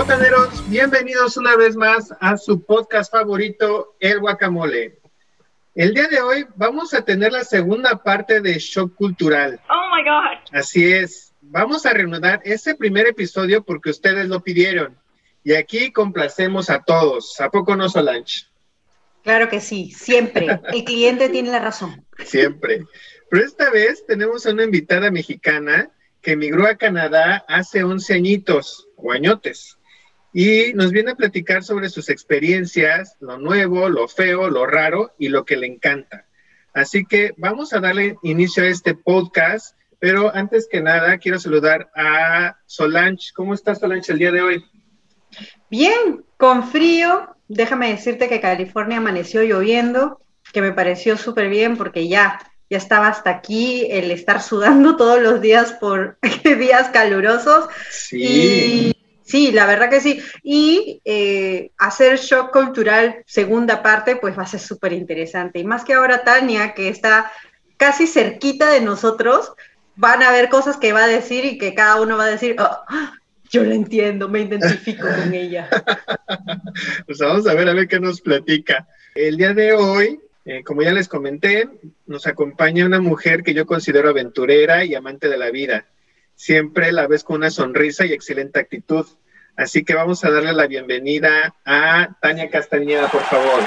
Botaneros, bienvenidos una vez más a su podcast favorito, El Guacamole. El día de hoy vamos a tener la segunda parte de Shock Cultural. Oh my God. Así es, vamos a reanudar ese primer episodio porque ustedes lo pidieron. Y aquí complacemos a todos. ¿A poco no, Solange? Claro que sí, siempre. El cliente tiene la razón. Siempre. Pero esta vez tenemos a una invitada mexicana que emigró a Canadá hace 11 añitos o añotes y nos viene a platicar sobre sus experiencias, lo nuevo, lo feo, lo raro y lo que le encanta. Así que vamos a darle inicio a este podcast, pero antes que nada quiero saludar a Solange. ¿Cómo estás, Solange, el día de hoy? Bien, con frío. Déjame decirte que California amaneció lloviendo, que me pareció súper bien porque ya, ya estaba hasta aquí el estar sudando todos los días por días calurosos. Sí. Y Sí, la verdad que sí. Y eh, hacer shock cultural segunda parte, pues va a ser súper interesante. Y más que ahora Tania, que está casi cerquita de nosotros, van a ver cosas que va a decir y que cada uno va a decir, "Oh, yo lo entiendo, me identifico con ella. Pues vamos a ver a ver qué nos platica. El día de hoy, eh, como ya les comenté, nos acompaña una mujer que yo considero aventurera y amante de la vida. Siempre la ves con una sonrisa y excelente actitud. Así que vamos a darle la bienvenida a Tania Castañeda, por favor.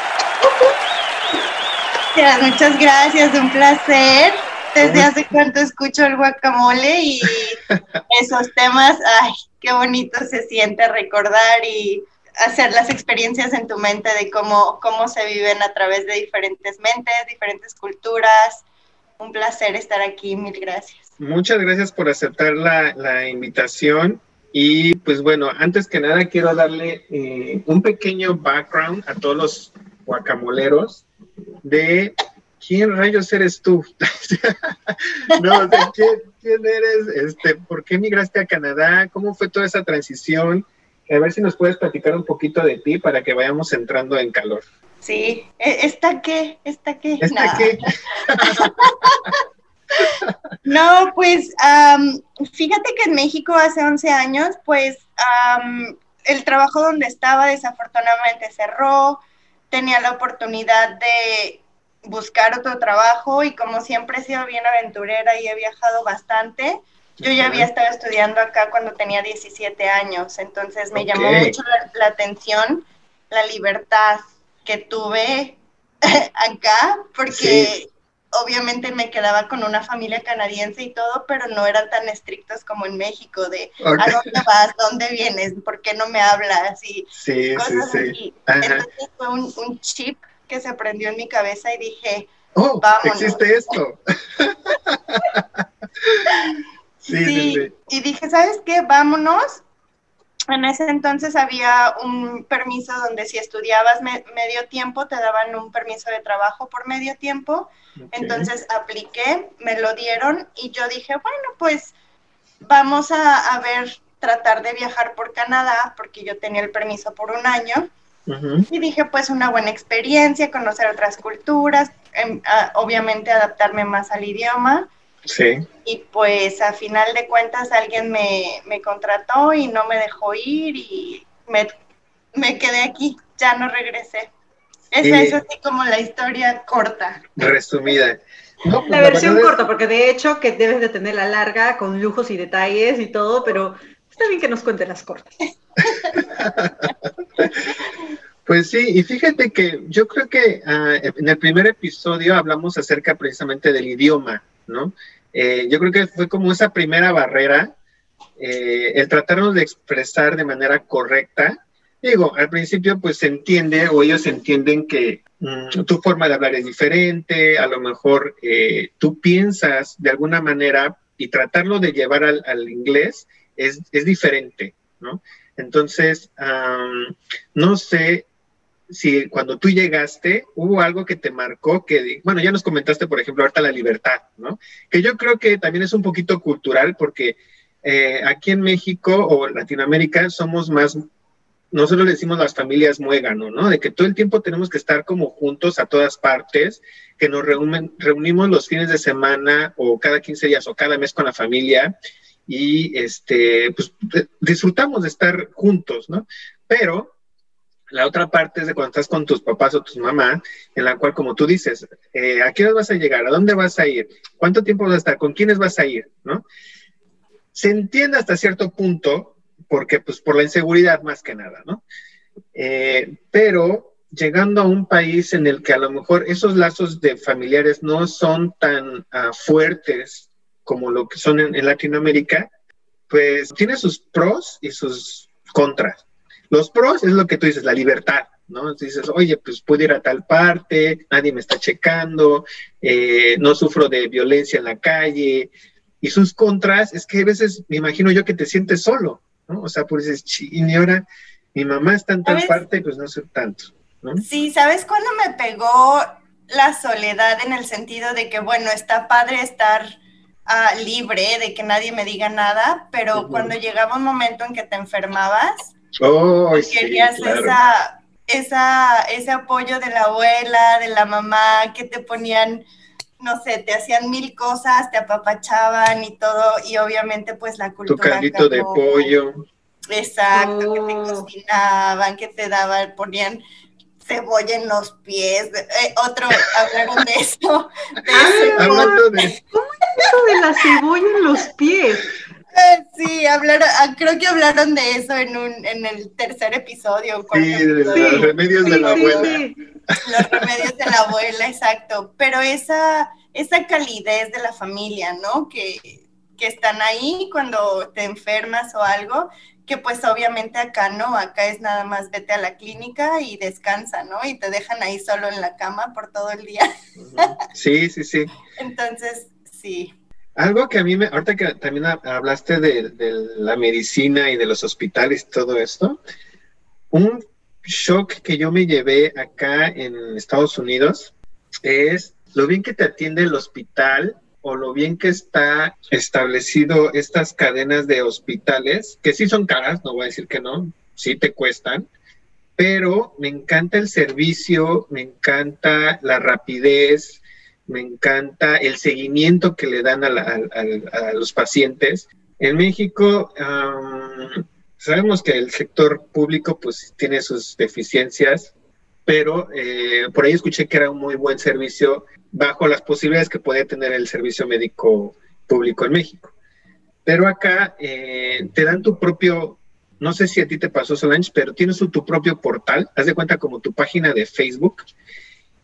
Muchas gracias, un placer. Desde hace cuánto escucho el guacamole y esos temas, ay, qué bonito se siente recordar y hacer las experiencias en tu mente de cómo, cómo se viven a través de diferentes mentes, diferentes culturas. Un placer estar aquí, mil gracias. Muchas gracias por aceptar la, la invitación. Y pues bueno, antes que nada quiero darle eh, un pequeño background a todos los guacamoleros de quién rayos eres tú. no, de ¿quién, quién eres, este, por qué migraste a Canadá, cómo fue toda esa transición. A ver si nos puedes platicar un poquito de ti para que vayamos entrando en calor. Sí, ¿E- ¿esta qué? ¿Esta qué? ¿Esta No. qué? No, pues fíjate que en México hace 11 años, pues el trabajo donde estaba desafortunadamente cerró, tenía la oportunidad de buscar otro trabajo y como siempre he sido bien aventurera y he viajado bastante, yo ya había estado estudiando acá cuando tenía 17 años, entonces me llamó mucho la, la atención la libertad que tuve acá, porque Sí. Obviamente me quedaba con una familia canadiense y todo, pero no eran tan estrictos como en México, de. ¿a dónde vas? ¿Dónde vienes? ¿Por qué no me hablas? Y Sí, sí, cosas sí. así. Ajá. Entonces fue un, un chip que se prendió en mi cabeza y dije, Oh, Vámonos. existe esto. sí, sí, sí, sí. y dije, ¿sabes qué? Vámonos. En ese entonces había un permiso donde si estudiabas me- medio tiempo te daban un permiso de trabajo por medio tiempo. Entonces apliqué, me lo dieron y yo dije, bueno, pues vamos a, a ver, tratar de viajar por Canadá, porque yo tenía el permiso por un año. Y dije, pues una buena experiencia, conocer otras culturas, em, a- obviamente adaptarme más al idioma. Sí. Y pues a final de cuentas alguien me, me contrató y no me dejó ir y me, me quedé aquí, ya no regresé. Esa es así como la historia corta. resumida. No, pues, La versión es- corta, porque de hecho que debes de tener la larga con lujos y detalles y todo, pero está bien que nos cuentes las cortas. Pues sí, y fíjate que yo creo que ah, en el primer episodio hablamos acerca precisamente del idioma, ¿no? Eh, yo creo que fue como esa primera barrera, eh, el tratarnos de expresar de manera correcta. Digo, al principio pues se entiende o ellos entienden que mm, tu forma de hablar es diferente, a lo mejor eh, tú piensas de alguna manera y tratarlo de llevar al, inglés es, es diferente, ¿no? Entonces, am, no sé si cuando tú llegaste hubo algo que te marcó, que, bueno, ya nos comentaste, por ejemplo, ahorita la libertad, ¿no? Que yo creo que también es un poquito cultural porque eh, aquí en México o Latinoamérica somos más, nosotros le decimos las familias muégano, ¿no? De que todo el tiempo tenemos que estar como juntos a todas partes, que nos reúnen- reunimos los fines de semana o cada 15 días o cada mes con la familia y este, pues disfrutamos de estar juntos, ¿no? Pero la otra parte es de cuando estás con tus papás o tus mamás, en la cual, como tú dices, eh, ¿a qué hora vas a llegar? ¿A dónde vas a ir? ¿Cuánto tiempo vas a estar? ¿Con quiénes vas a ir? ¿No? Se entiende hasta cierto punto, porque pues por la inseguridad más que nada, ¿no? Eh, pero llegando a un país en el que a lo mejor esos lazos de familiares no son tan ah, fuertes como lo que son en, Latinoamérica, pues tiene sus pros y sus contras. Los pros es lo que tú dices, la libertad, ¿no? Dices, oye, pues puedo ir a tal parte, nadie me está checando, eh, no sufro de violencia en la calle. Y sus contras es que a veces me imagino yo que te sientes solo, ¿no? O sea, pues dices, y ahora mi mamá está en tal parte, pues no sé tanto, ¿no? Sí, ¿sabes cuándo me pegó la soledad en el sentido de que, bueno, está padre estar Ah, libre de que nadie me diga nada, pero cuando llegaba un momento en que te enfermabas, querías esa, esa, ese apoyo de la abuela, de la mamá, que te ponían, no sé, te hacían mil cosas, te apapachaban y todo, y obviamente pues la cultura. Tu caldito de pollo. Exacto, que te oh. cocinaban, que te daban, ponían cebolla en los pies. Eh, otro, hablaron de eso. Ah, ¿Cómo es eso de la cebolla en los pies? Sí, hablaron, ah, creo que hablaron de eso en, un, en el tercer episodio. Sí, de los remedios de la abuela. Los remedios de la abuela, exacto. Pero esa, esa calidez de la familia, ¿no? Que, que están ahí cuando te enfermas o algo, que pues obviamente acá no, acá es nada más vete a la clínica y descansa, ¿no? Y te dejan ahí solo en la cama por todo el día. Sí, sí, sí. Entonces, sí. Algo que a mí me, ahorita que también hablaste de, la medicina y de los hospitales y todo esto, un shock que yo me llevé acá en Estados Unidos es lo bien que te atiende el hospital o lo bien que está establecido estas cadenas de hospitales, que sí son caras, no voy a decir que no, sí te cuestan, pero me encanta el servicio, me encanta la rapidez, me encanta el seguimiento que le dan a, los pacientes. En México, sabemos que el sector público pues tiene sus deficiencias, pero eh, por ahí escuché que era un muy buen servicio bajo las posibilidades que puede tener el servicio médico público en México. Pero acá eh, te dan tu propio, no sé si a ti te pasó Solange, pero tienes tu propio portal, haz de cuenta como tu página de Facebook,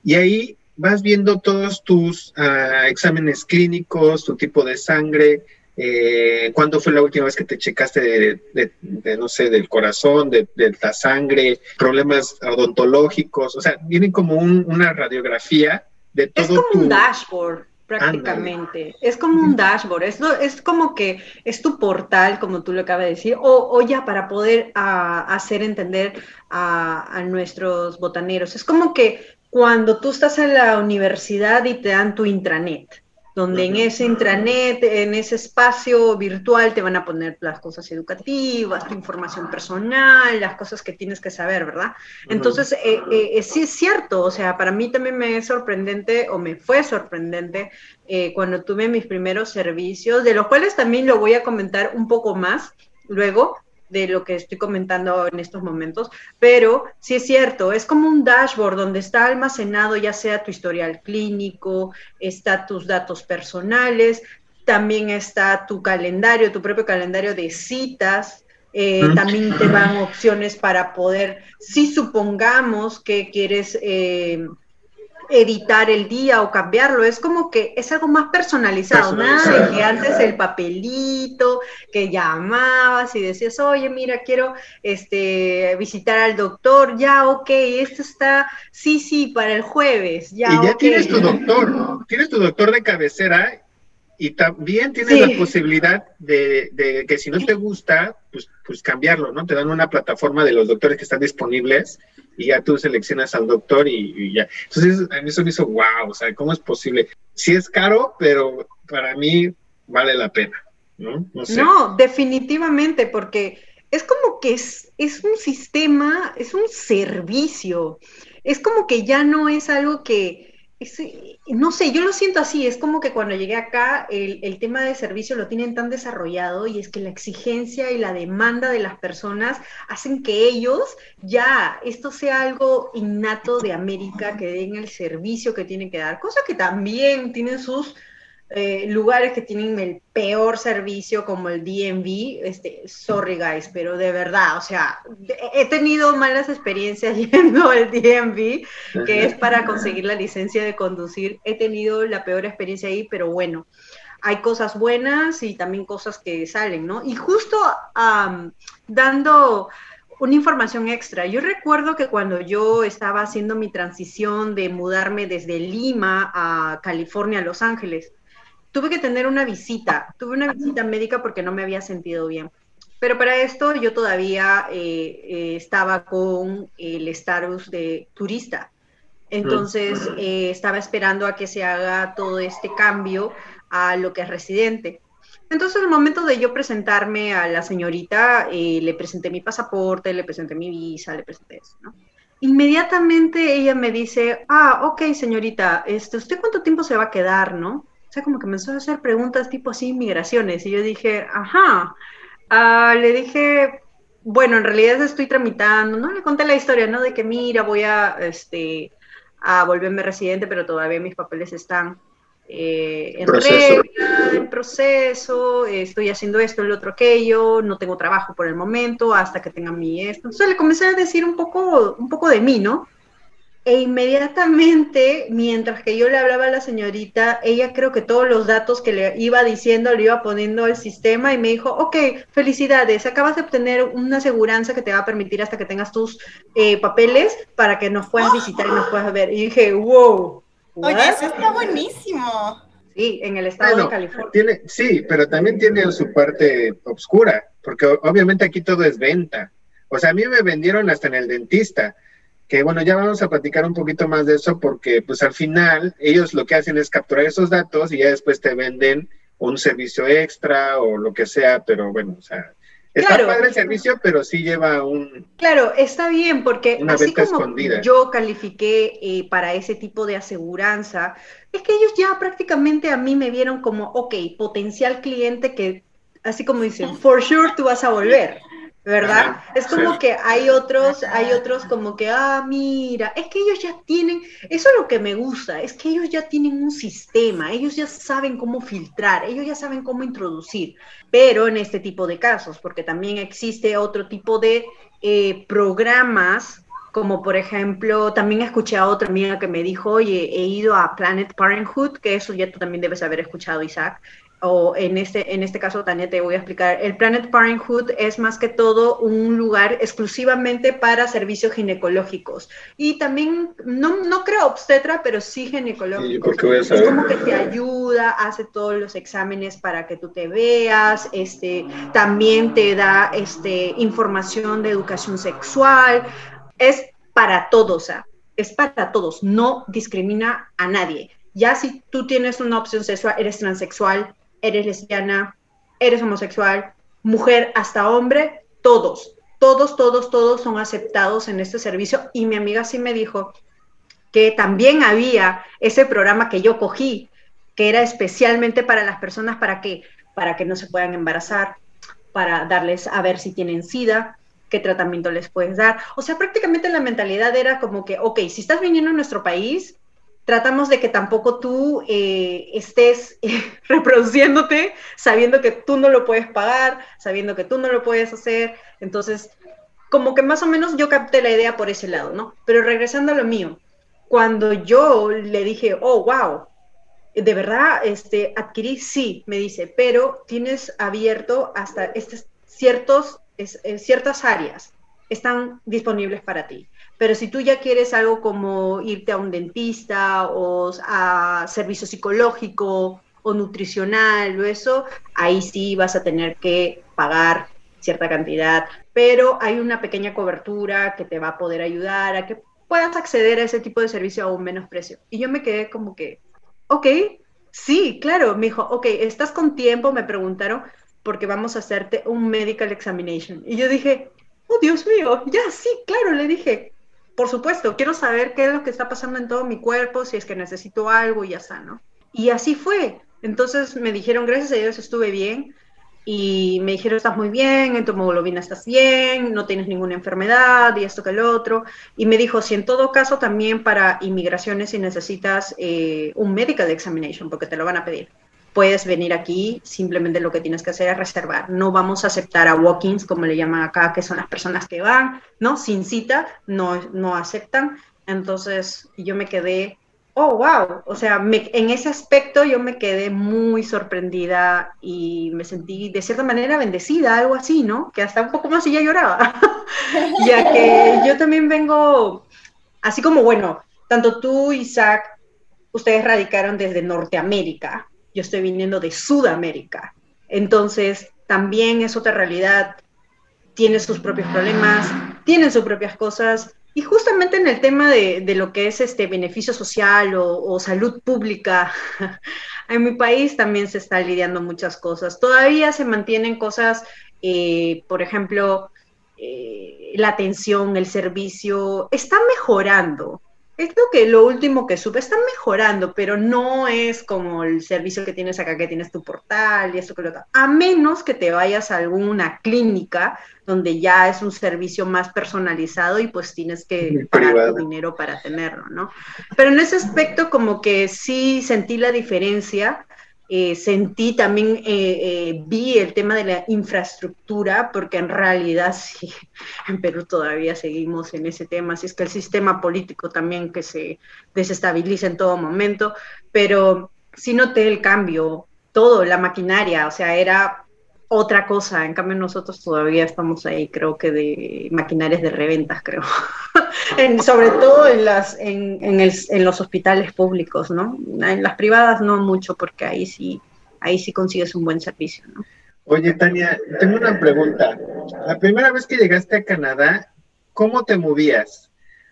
y ahí vas viendo todos tus ah, exámenes clínicos, tu tipo de sangre, eh, cuándo fue la última vez que te checaste de, no sé, del corazón, de, la sangre, problemas odontológicos, o sea, vienen como una radiografía es como un dashboard prácticamente. Es como un dashboard, es, es como que es tu portal, como tú lo acabas de decir, o, ya para poder hacer entender a, a, nuestros botaneros. Es como que cuando tú estás en la universidad y te dan tu intranet donde en ese intranet, en ese espacio virtual te van a poner las cosas educativas, tu información personal, las cosas que tienes que saber, ¿verdad? Entonces, eh, eh, eh, sí es cierto, o sea, para mí también me es sorprendente o me fue sorprendente cuando tuve mis primeros servicios, de los cuales también lo voy a comentar un poco más luego, de lo que estoy comentando en estos momentos, pero sí es cierto, es como un dashboard donde está almacenado ya sea tu historial clínico, está tus datos personales, también está tu calendario, tu propio calendario de citas, eh, también te van opciones para poder, si supongamos que quieres... Eh, editar el día o cambiarlo, es como que es algo más personalizado, nada de que antes el papelito, que llamabas y decías, oye, mira, quiero este, visitar al doctor, ya, ok, esto está, sí, sí, para el jueves, ya. Y ya tienes tu doctor, tienes tu doctor de cabecera y también tienes la posibilidad de, que si no te gusta, pues, pues cambiarlo, ¿no? Te dan una plataforma de los doctores que están disponibles y ya tú seleccionas al doctor y, ya. Entonces, a mí eso me hizo, wow, o sea, ¿cómo es posible? Sí es caro, pero para mí vale la pena, ¿no? No, definitivamente, porque es como que es, es un sistema, es un servicio. Es como que ya no es algo que no sé, yo lo siento así, es como que cuando llegué acá el, tema de servicio lo tienen tan desarrollado y es que la exigencia y la demanda de las personas hacen que ellos ya esto sea algo innato de América, que den el servicio que tienen que dar, cosa que también tienen sus eh, lugares que tienen el peor servicio como el DMV, este, sorry guys, pero de verdad, o sea, he tenido malas experiencias yendo al DMV, que es para conseguir la licencia de conducir, he tenido la peor experiencia ahí, pero bueno, hay cosas buenas y también cosas que salen, ¿no? Y justo dando una información extra. Yo recuerdo que cuando yo estaba haciendo mi transición de mudarme desde Lima a California, a Los Ángeles, tuve que tener una visita, tuve una visita médica porque no me había sentido bien. Pero para esto yo todavía eh, eh, estaba con el estatus de turista. Entonces eh, estaba esperando a que se haga todo este cambio a lo que es residente. Entonces, el momento de yo presentarme a la señorita, le presenté mi pasaporte, le presenté mi visa, le presenté eso, ¿no? Inmediatamente ella me dice, ah, ok, señorita, este, ¿usted cuánto tiempo se va a quedar, no? O sea, como que empezó a hacer preguntas tipo así, migraciones. Y yo dije, ajá. Ah, le dije, bueno, en realidad estoy tramitando, ¿no? Le conté la historia, ¿no? De que mira, voy a, este, a volverme residente, pero todavía mis papeles están eh, en regla, en proceso, estoy haciendo esto, el otro, aquello, no tengo trabajo por el momento, hasta que tenga mi esto. Entonces le comencé a decir un poco, un poco de mí, ¿no? E inmediatamente, mientras que yo le hablaba a la señorita, ella creo que todos los datos que le iba diciendo le iba poniendo al sistema y me dijo, ok, felicidades, acabas de obtener una aseguranza que te va a permitir hasta que tengas tus eh, papeles para que nos puedas visitar y nos puedas ver. Y dije, wow. Oye, eso está buenísimo. Sí, en el estado de California. Tiene, sí, pero también tiene su parte oscura, porque obviamente aquí todo es venta. O sea, a mí me vendieron hasta en el dentista que bueno, ya vamos a platicar un poquito más de eso porque pues al final ellos lo que hacen es capturar esos datos y ya después te venden un servicio extra o lo que sea, pero bueno, o sea, está claro. padre el servicio, pero sí lleva un... Claro, está bien porque así como yo califiqué eh, para ese tipo de aseguranza, es que ellos ya prácticamente a mí me vieron como, ok, potencial cliente que, así como dicen, for sure tú vas a volver. ¿Verdad? es como que hay otros, hay otros como que, ah, mira, es que ellos ya tienen, eso es lo que me gusta, es que ellos ya tienen un sistema, ellos ya saben cómo filtrar, ellos ya saben cómo introducir, pero en este tipo de casos, porque también existe otro tipo de eh, programas como por ejemplo, también escuché a otra amiga que me dijo, oye, he ido a Planet Parenthood, que eso ya tú también debes haber escuchado, Isaac, o en este, en este caso, Tania, te voy a explicar, el Planet Parenthood es más que todo un lugar exclusivamente para servicios ginecológicos. Y también, no, no creo obstetra, pero sí ginecológico. es como que te ayuda, hace todos los exámenes para que tú te veas, este, también te da este, información de educación sexual. Es para todos, es para todos, no discrimina a nadie. Ya si tú tienes una opción sexual, eres transexual, eres lesbiana, eres homosexual, mujer hasta hombre, todos, todos, todos, todos son aceptados en este servicio. Y mi amiga sí me dijo que también había ese programa que yo cogí, que era especialmente para las personas para que, para que no se puedan embarazar, para darles a ver si tienen SIDA, qué tratamiento les puedes dar. O sea, prácticamente la mentalidad era como que, ok, si estás viniendo a nuestro país, tratamos de que tampoco tú eh, estés reproduciéndote sabiendo que tú no lo puedes pagar, sabiendo que tú no lo puedes hacer. Entonces, como que más o menos yo capté la idea por ese lado, ¿no? Pero regresando a lo mío, cuando yo le dije, oh, wow, de verdad, este, adquirí, sí, me dice, pero tienes abierto hasta estos ciertos, eh, ciertas áreas, están disponibles para ti. Pero si tú ya quieres algo como irte a un dentista o a servicio psicológico o nutricional o eso, ahí sí vas a tener que pagar cierta cantidad, pero hay una pequeña cobertura que te va a poder ayudar a que puedas acceder a ese tipo de servicio a un menos precio. Y yo me quedé como que, ok, sí, claro, me dijo, ok, ¿estás con tiempo? Me preguntaron, porque vamos a hacerte un medical examination. Y yo dije, oh, Dios mío, ya, sí, claro, le dije, por supuesto, quiero saber qué es lo que está pasando en todo mi cuerpo, si es que necesito algo y ya está, ¿no? Y así fue. Entonces me dijeron, gracias a Dios estuve bien. Y me dijeron, estás muy bien, en tu hemoglobina estás bien, no tienes ninguna enfermedad y esto que el otro. Y me dijo, si en todo caso también para inmigraciones si necesitas eh, un medical examination, porque te lo van a pedir puedes venir aquí, simplemente lo que tienes que hacer es reservar. No vamos a aceptar a walk-ins, como le llaman acá, que son las personas que van, ¿no? Sin cita, no, no aceptan. Entonces yo me quedé, oh, wow, o sea, en ese aspecto yo me quedé muy sorprendida y me sentí de cierta manera bendecida, algo así, ¿no? Que hasta un poco más y ya lloraba, ya que yo también vengo, así como, bueno, tanto tú, Isaac, ustedes radicaron desde Norteamérica, yo estoy viniendo de Sudamérica. Entonces, también es otra realidad, tiene sus propios problemas, tienen sus propias cosas. Y justamente en el tema de, lo que es este beneficio social o, salud pública, en mi país también se está lidiando muchas cosas. Todavía se mantienen cosas, eh, por ejemplo, eh, la atención, el servicio, está mejorando, es lo que lo último que supe, están mejorando, pero no es como el servicio que tienes acá, que tienes tu portal y eso que lo otro. A menos que te vayas a alguna clínica donde ya es un servicio más personalizado y pues tienes que pagar tu dinero para tenerlo, ¿no? Pero en ese aspecto como que sí sentí la diferencia eh, sentí también, eh, eh, vi el tema de la infraestructura, porque en realidad sí, en Perú todavía seguimos en ese tema, así es que el sistema político también que se desestabiliza en todo momento, pero sí noté el cambio, todo, la maquinaria, o sea, era otra cosa. En cambio, nosotros todavía estamos ahí, creo que de maquinarias de reventas, creo. sobre todo en, las, en, en, los hospitales públicos, ¿no? En las privadas no mucho, porque ahí sí, ahí sí consigues un buen servicio, ¿no? Oye, Tania, tengo una pregunta. La primera vez que llegaste a Canadá, ¿cómo te movías?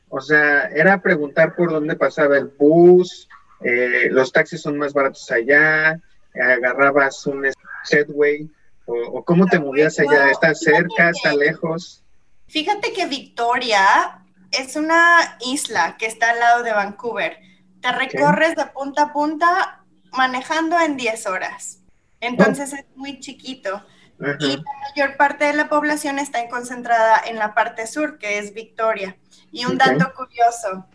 O sea, era preguntar por dónde pasaba el bus, eh, los taxis son más baratos allá, agarrabas un Segway, ¿O, cómo te movías allá? ¿Está cerca? ¿Está lejos? Fíjate que Victoria es una isla que está al lado de Vancouver. Te recorres de punta a punta manejando en 10 horas. Entonces es muy chiquito. Y la mayor parte de la población está concentrada en la parte sur, que es Victoria. Y un dato curioso,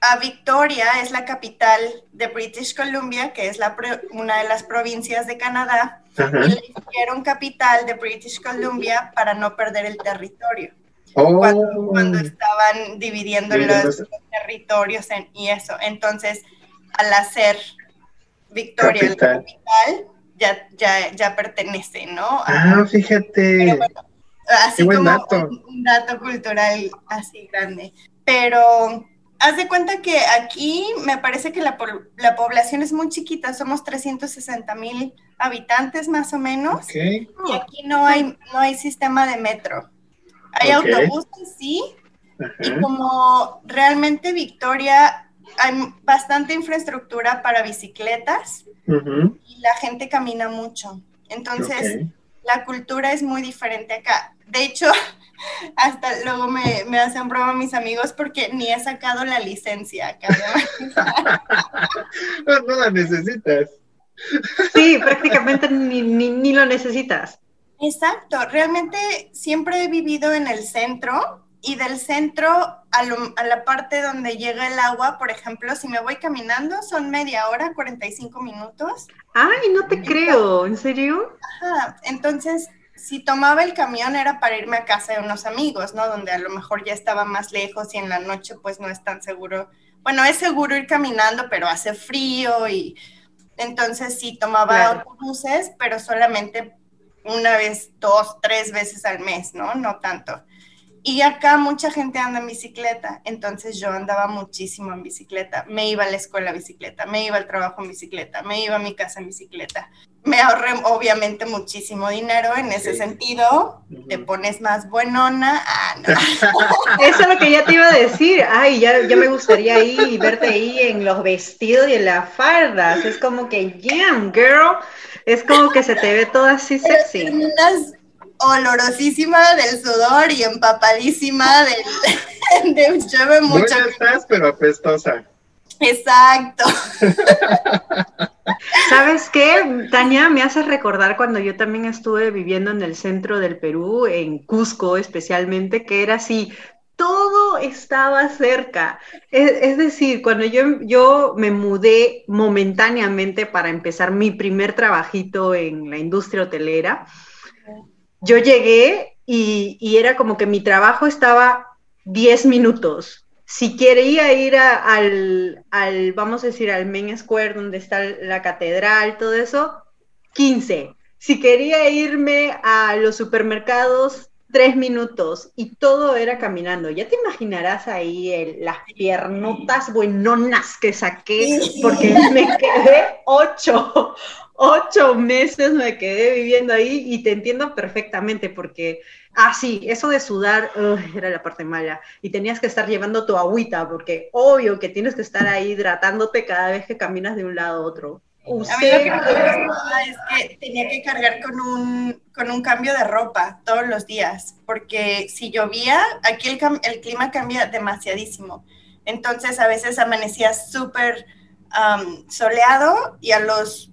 a Victoria es la capital de British Columbia, que es la una de las provincias de Canadá, y le hicieron capital de British Columbia para no perder el territorio. Oh. Cuando, estaban dividiendo los, territorios y eso. Entonces, al hacer Victoria la capital, ya, ya, ya pertenece, ¿no? Ah, fíjate. así como un dato cultural así grande. Pero haz de cuenta que aquí me parece que la, población es muy chiquita, somos 360 mil habitantes más o menos. Y aquí no hay, no hay sistema de metro. Hay autobuses, sí. Y como realmente Victoria hay bastante infraestructura para bicicletas y la gente camina mucho. Entonces, la cultura es muy diferente acá. De hecho, hasta luego me, me, hacen broma mis amigos porque ni he sacado la licencia acá. no, la necesitas. Sí, prácticamente ni, ni, lo necesitas. Exacto, realmente siempre he vivido en el centro y del centro a, a, la parte donde llega el agua, por ejemplo, si me voy caminando son media hora, 45 minutos. Ay, no te creo, ¿en serio? Ajá, entonces si tomaba el camión era para irme a casa de unos amigos, ¿no? Donde a lo mejor ya estaba más lejos y en la noche pues no es tan seguro. Bueno, es seguro ir caminando, pero hace frío y entonces sí tomaba autobuses, pero solamente una vez, dos, tres veces al mes, ¿no? No tanto. Y acá mucha gente anda en bicicleta, entonces yo andaba muchísimo en bicicleta. Me iba a la escuela en bicicleta, me iba al trabajo en bicicleta, me iba a mi casa en bicicleta. Me ahorré obviamente muchísimo dinero en ese sentido. Te pones más buenona. Ah, no. Eso es lo que ya te iba a decir. Ay, ya, ya me gustaría ir y verte ahí en los vestidos y en las fardas. Es como que, yeah, girl. Es como que se te ve todo así sexy olorosísima del sudor y empapadísima del, de llueve mucho. Estás, pero apestosa. Exacto. ¿Sabes qué, Tania? Me hace recordar cuando yo también estuve viviendo en el centro del Perú, en Cusco especialmente, que era así, todo estaba cerca. Es, decir, cuando yo, yo me mudé momentáneamente para empezar mi primer trabajito en la industria hotelera, yo llegué y, era como que mi trabajo estaba 10 minutos si quería ir al, al, vamos a decir, al Main Square, donde está la catedral, todo eso, 15. Si quería irme a los supermercados, tres minutos y todo era caminando. Ya te imaginarás ahí las piernotas buenonas que saqué porque me quedé ocho, ocho meses me quedé viviendo ahí y te entiendo perfectamente porque Ah, sí, eso de sudar era la parte mala. Y tenías que estar llevando tu agüita, porque obvio que tienes que estar ahí hidratándote cada vez que caminas de un lado a otro. Usted... A es que tenía que cargar con un, con un cambio de ropa todos los días, porque si llovía, aquí el, el clima cambia demasiadísimo. Entonces a veces amanecía súper soleado y a, los,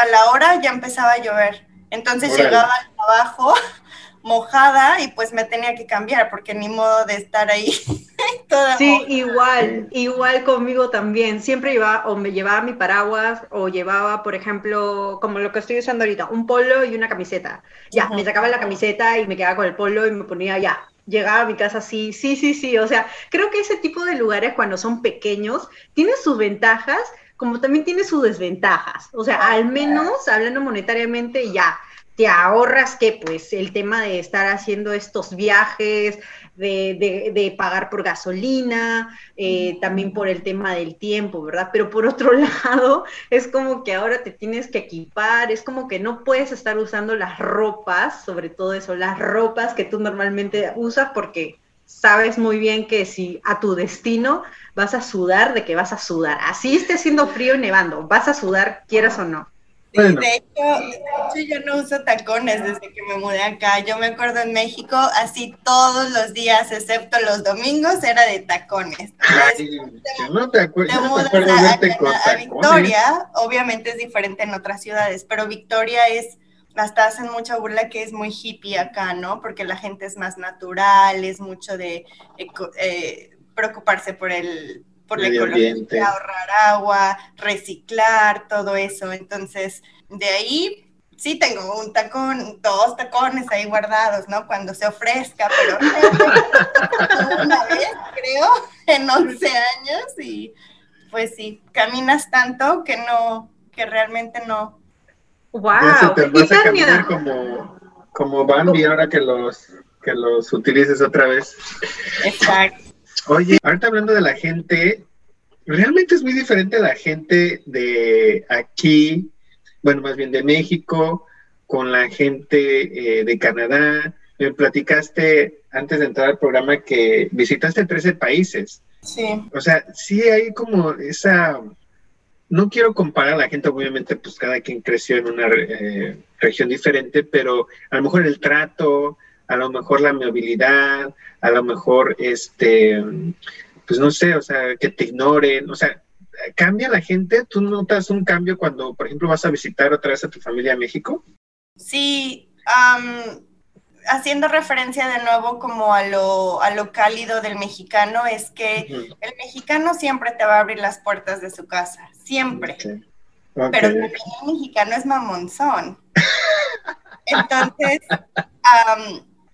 a la hora ya empezaba a llover. Entonces llegaba al trabajo mojada y pues me tenía que cambiar porque ni modo de estar ahí toda Sí, igual, igual conmigo también. Siempre iba o me llevaba mi paraguas o llevaba, por ejemplo, como lo que estoy usando ahorita, un polo y una camiseta. Ya, me sacaba la camiseta y me quedaba con el polo y me ponía ya. Llegaba a mi casa así, sí, sí, sí. O sea, creo que ese tipo de lugares cuando son pequeños tienen sus ventajas, como también tiene sus desventajas. O sea, al menos hablando monetariamente, ya, te ahorras que pues el tema de estar haciendo estos viajes, de, pagar por gasolina, eh, también por el tema del tiempo, ¿verdad? Pero por otro lado, es como que ahora te tienes que equipar, es como que no puedes estar usando las ropas, sobre todo eso, las ropas que tú normalmente usas porque sabes muy bien que si a tu destino vas a sudar, de que vas a sudar. Así esté haciendo frío y nevando, vas a sudar, quieras o no. De, hecho, yo no uso tacones desde que me mudé acá. Yo me acuerdo en México, así todos los días, excepto los domingos, era de tacones. no te, acuerdo a, Victoria, obviamente es diferente en otras ciudades, pero Victoria es, hasta hacen mucha burla que es muy hippie acá, ¿no? Porque la gente es más natural, es mucho de eh, preocuparse por el por la ecología, ahorrar agua, reciclar, todo eso. Entonces, de ahí sí tengo un tacón, dos tacones ahí guardados, ¿no? Cuando se ofrezca, pero una vez, creo, en 11 años y pues sí, caminas tanto que no, que realmente no. ¡Wow! Ya te vas a caminar como, como Bambi ahora que los, que los utilices otra vez. Exacto. Oye, ahorita hablando de la gente, realmente es muy diferente la gente de aquí, bueno, más bien de México, con la gente eh, de Canadá. Me platicaste antes de entrar al programa que visitaste 13 países. Sí. O sea, sí hay como esa... No quiero comparar a la gente, obviamente, pues cada quien creció en una eh, región diferente, pero a lo mejor el trato, a lo mejor la movilidad, a lo mejor este, pues no sé, o sea, que te ignoren, o sea, ¿cambia la gente? ¿Tú notas un cambio cuando, por ejemplo, vas a visitar otra vez a tu familia a México? Sí, haciendo referencia de nuevo como a lo, a lo cálido del mexicano, es que el mexicano siempre te va a abrir las puertas de su casa, siempre. Pero el mexicano es mamonzón. Entonces,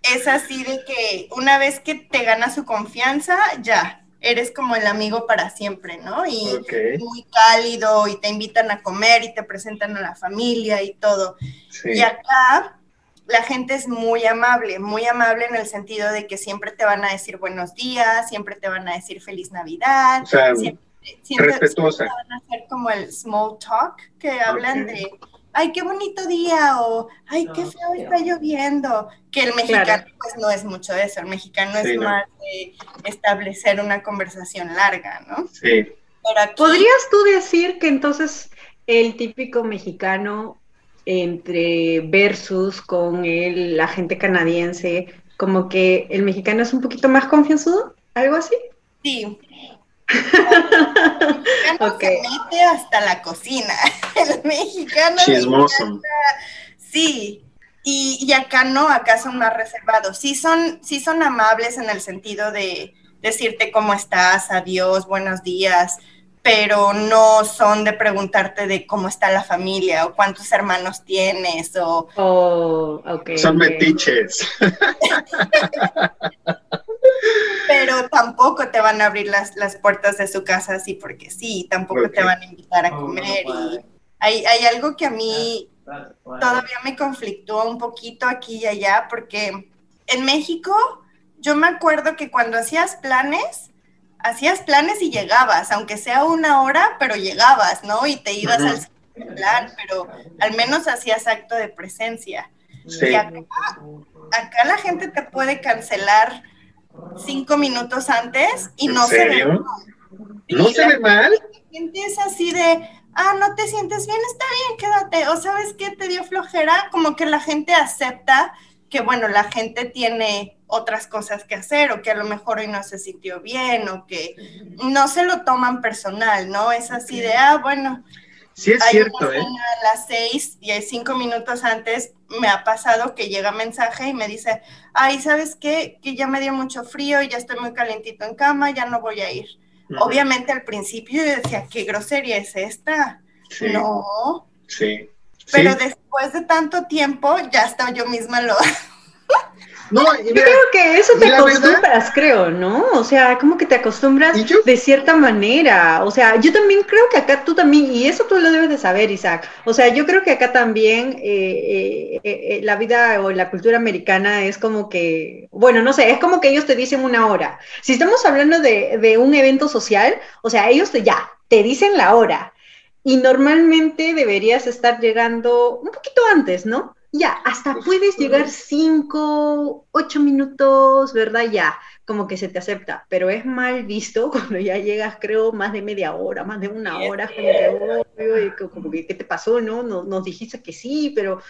es así de que una vez que te gana su confianza, ya, eres como el amigo para siempre, ¿no? Y muy cálido y te invitan a comer y te presentan a la familia y todo. Y acá la gente es muy amable, muy amable en el sentido de que siempre te van a decir buenos días, siempre te van a decir feliz Navidad, o sea, siempre, respetuosa. van a hacer como el small talk que hablan de ay, qué bonito día, o ay, qué feo está lloviendo, que el mexicano pues no es mucho eso, el mexicano es más de establecer una conversación larga, ¿no? Sí. ¿Podrías tú decir que entonces el típico mexicano entre versus con el agente canadiense, como que el mexicano es un poquito más confianzudo, algo así. Sí. El mexicano se mete hasta la cocina. El mexicano. Chismoso. Sí. Y, y, acá no, acá son más reservados. Sí son, sí son amables en el sentido de decirte cómo estás, adiós, buenos días, pero no son de preguntarte de cómo está la familia o cuántos hermanos tienes o... Oh, son metiches. pero tampoco te van a abrir las, las, puertas de su casa así porque sí, tampoco te van a invitar a oh, comer. y hay, hay algo que a mí todavía me conflictúa un poquito aquí y allá porque en México yo me acuerdo que cuando hacías planes, hacías planes y llegabas, aunque sea una hora, pero llegabas, ¿no? Y te ibas al plan, pero al menos hacías acto de presencia. Sí. Y acá, acá, la gente te puede cancelar cinco minutos antes y no se ve mal. ¿No se ve mal? La gente es así de, ah, no te sientes bien, está bien, quédate. O sabes qué, te dio flojera, como que la gente acepta que, bueno, la gente tiene otras cosas que hacer o que a lo mejor hoy no se sintió bien o que no se lo toman personal, ¿no? Es así de, ah, bueno. Sí, es cierto, ¿eh? A las seis y cinco minutos antes me ha pasado que llega mensaje y me dice, ay, ¿sabes qué? Que ya me dio mucho frío y ya estoy muy calentito en cama, ya no voy a ir. Obviamente al principio yo decía, ¿qué grosería es esta? No. Sí. Pero después de tanto tiempo, ya hasta yo misma lo, no, yo creo que eso te acostumbras, creo, ¿no? O sea, como que te acostumbras de cierta manera. O sea, yo también creo que acá tú también, y eso tú lo debes de saber, Isaac. O sea, yo creo que acá también eh, eh, eh, la vida o la cultura americana es como que, bueno, no sé, es como que ellos te dicen una hora. Si estamos hablando de, de un evento social, o sea, ellos te, ya, te dicen la hora. Y normalmente deberías estar llegando un poquito antes, ¿no? Ya, hasta pues, puedes llegar cinco, ocho minutos, ¿verdad? Ya, como que se te acepta, pero es mal visto cuando ya llegas, creo, más de media hora, más de una hora, como que, ¿qué te pasó, no? Nos, nos dijiste que sí, pero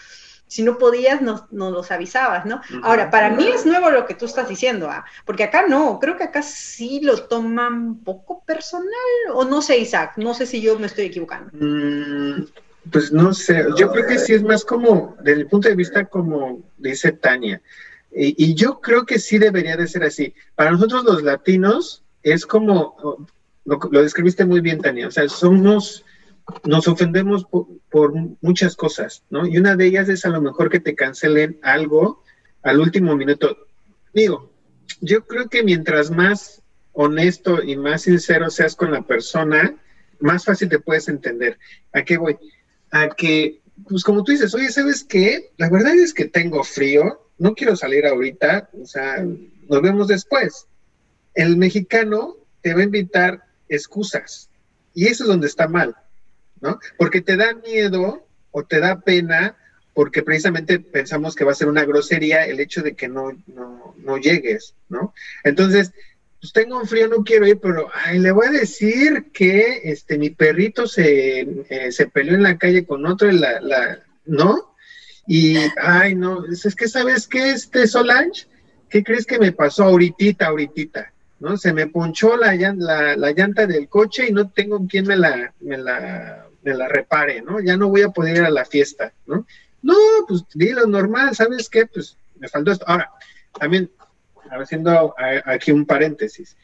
si no podías, nos, nos los avisabas, ¿no? Ahora, para mí es nuevo lo que tú estás diciendo, ¿ah? porque acá no, creo que acá sí lo toman poco personal, o no sé, Isaac, no sé si yo me estoy equivocando. Mm, pues no sé, yo creo que sí es más como, desde el punto de vista como dice Tania, y, yo creo que sí debería de ser así. Para nosotros los latinos es como, lo, describiste muy bien Tania, o sea, somos, nos ofendemos por, muchas cosas, ¿no? Y una de ellas es a lo mejor que te cancelen algo al último minuto. Digo, yo creo que mientras más honesto y más sincero seas con la persona, más fácil te puedes entender. ¿A qué voy? a que, pues como tú dices, oye, ¿sabes qué? La verdad es que tengo frío, no quiero salir ahorita, o sea, nos vemos después. El mexicano te va a invitar excusas y eso es donde está mal, ¿no? Porque te da miedo o te da pena porque precisamente pensamos que va a ser una grosería el hecho de que no, no, no llegues, ¿no? Entonces, pues tengo un frío, no quiero ir, pero ay, le voy a decir que este mi perrito se, eh, se peleó en la calle con otro, la, la, ¿no? Y, ay, no, es que, ¿sabes qué, este Solange? ¿Qué crees que me pasó ahorita, ahorita? ¿No? Se me ponchó la, la, la llanta del coche y no tengo quien me la, me la, me la repare, ¿no? Ya no voy a poder ir a la fiesta, ¿no? No, pues dilo normal, ¿sabes qué? Pues me faltó esto. Ahora, también haciendo aquí un paréntesis,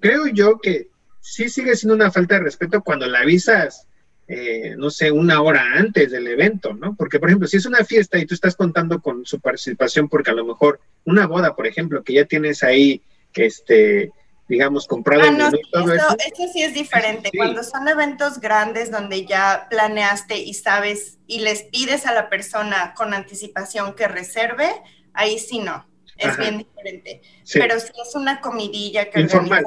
creo yo que sí sigue siendo una falta de respeto cuando la avisas, eh, no sé, una hora antes del evento, ¿no? Porque, por ejemplo, si es una fiesta y tú estás contando con su participación, porque a lo mejor una boda, por ejemplo, que ya tienes ahí, este, digamos, comprado. Ah, no, eso, sí es diferente. Cuando son eventos grandes donde ya planeaste y sabes y les pides a la persona con anticipación que reserve, ahí sí no es bien diferente. Pero si es una comidilla que informal.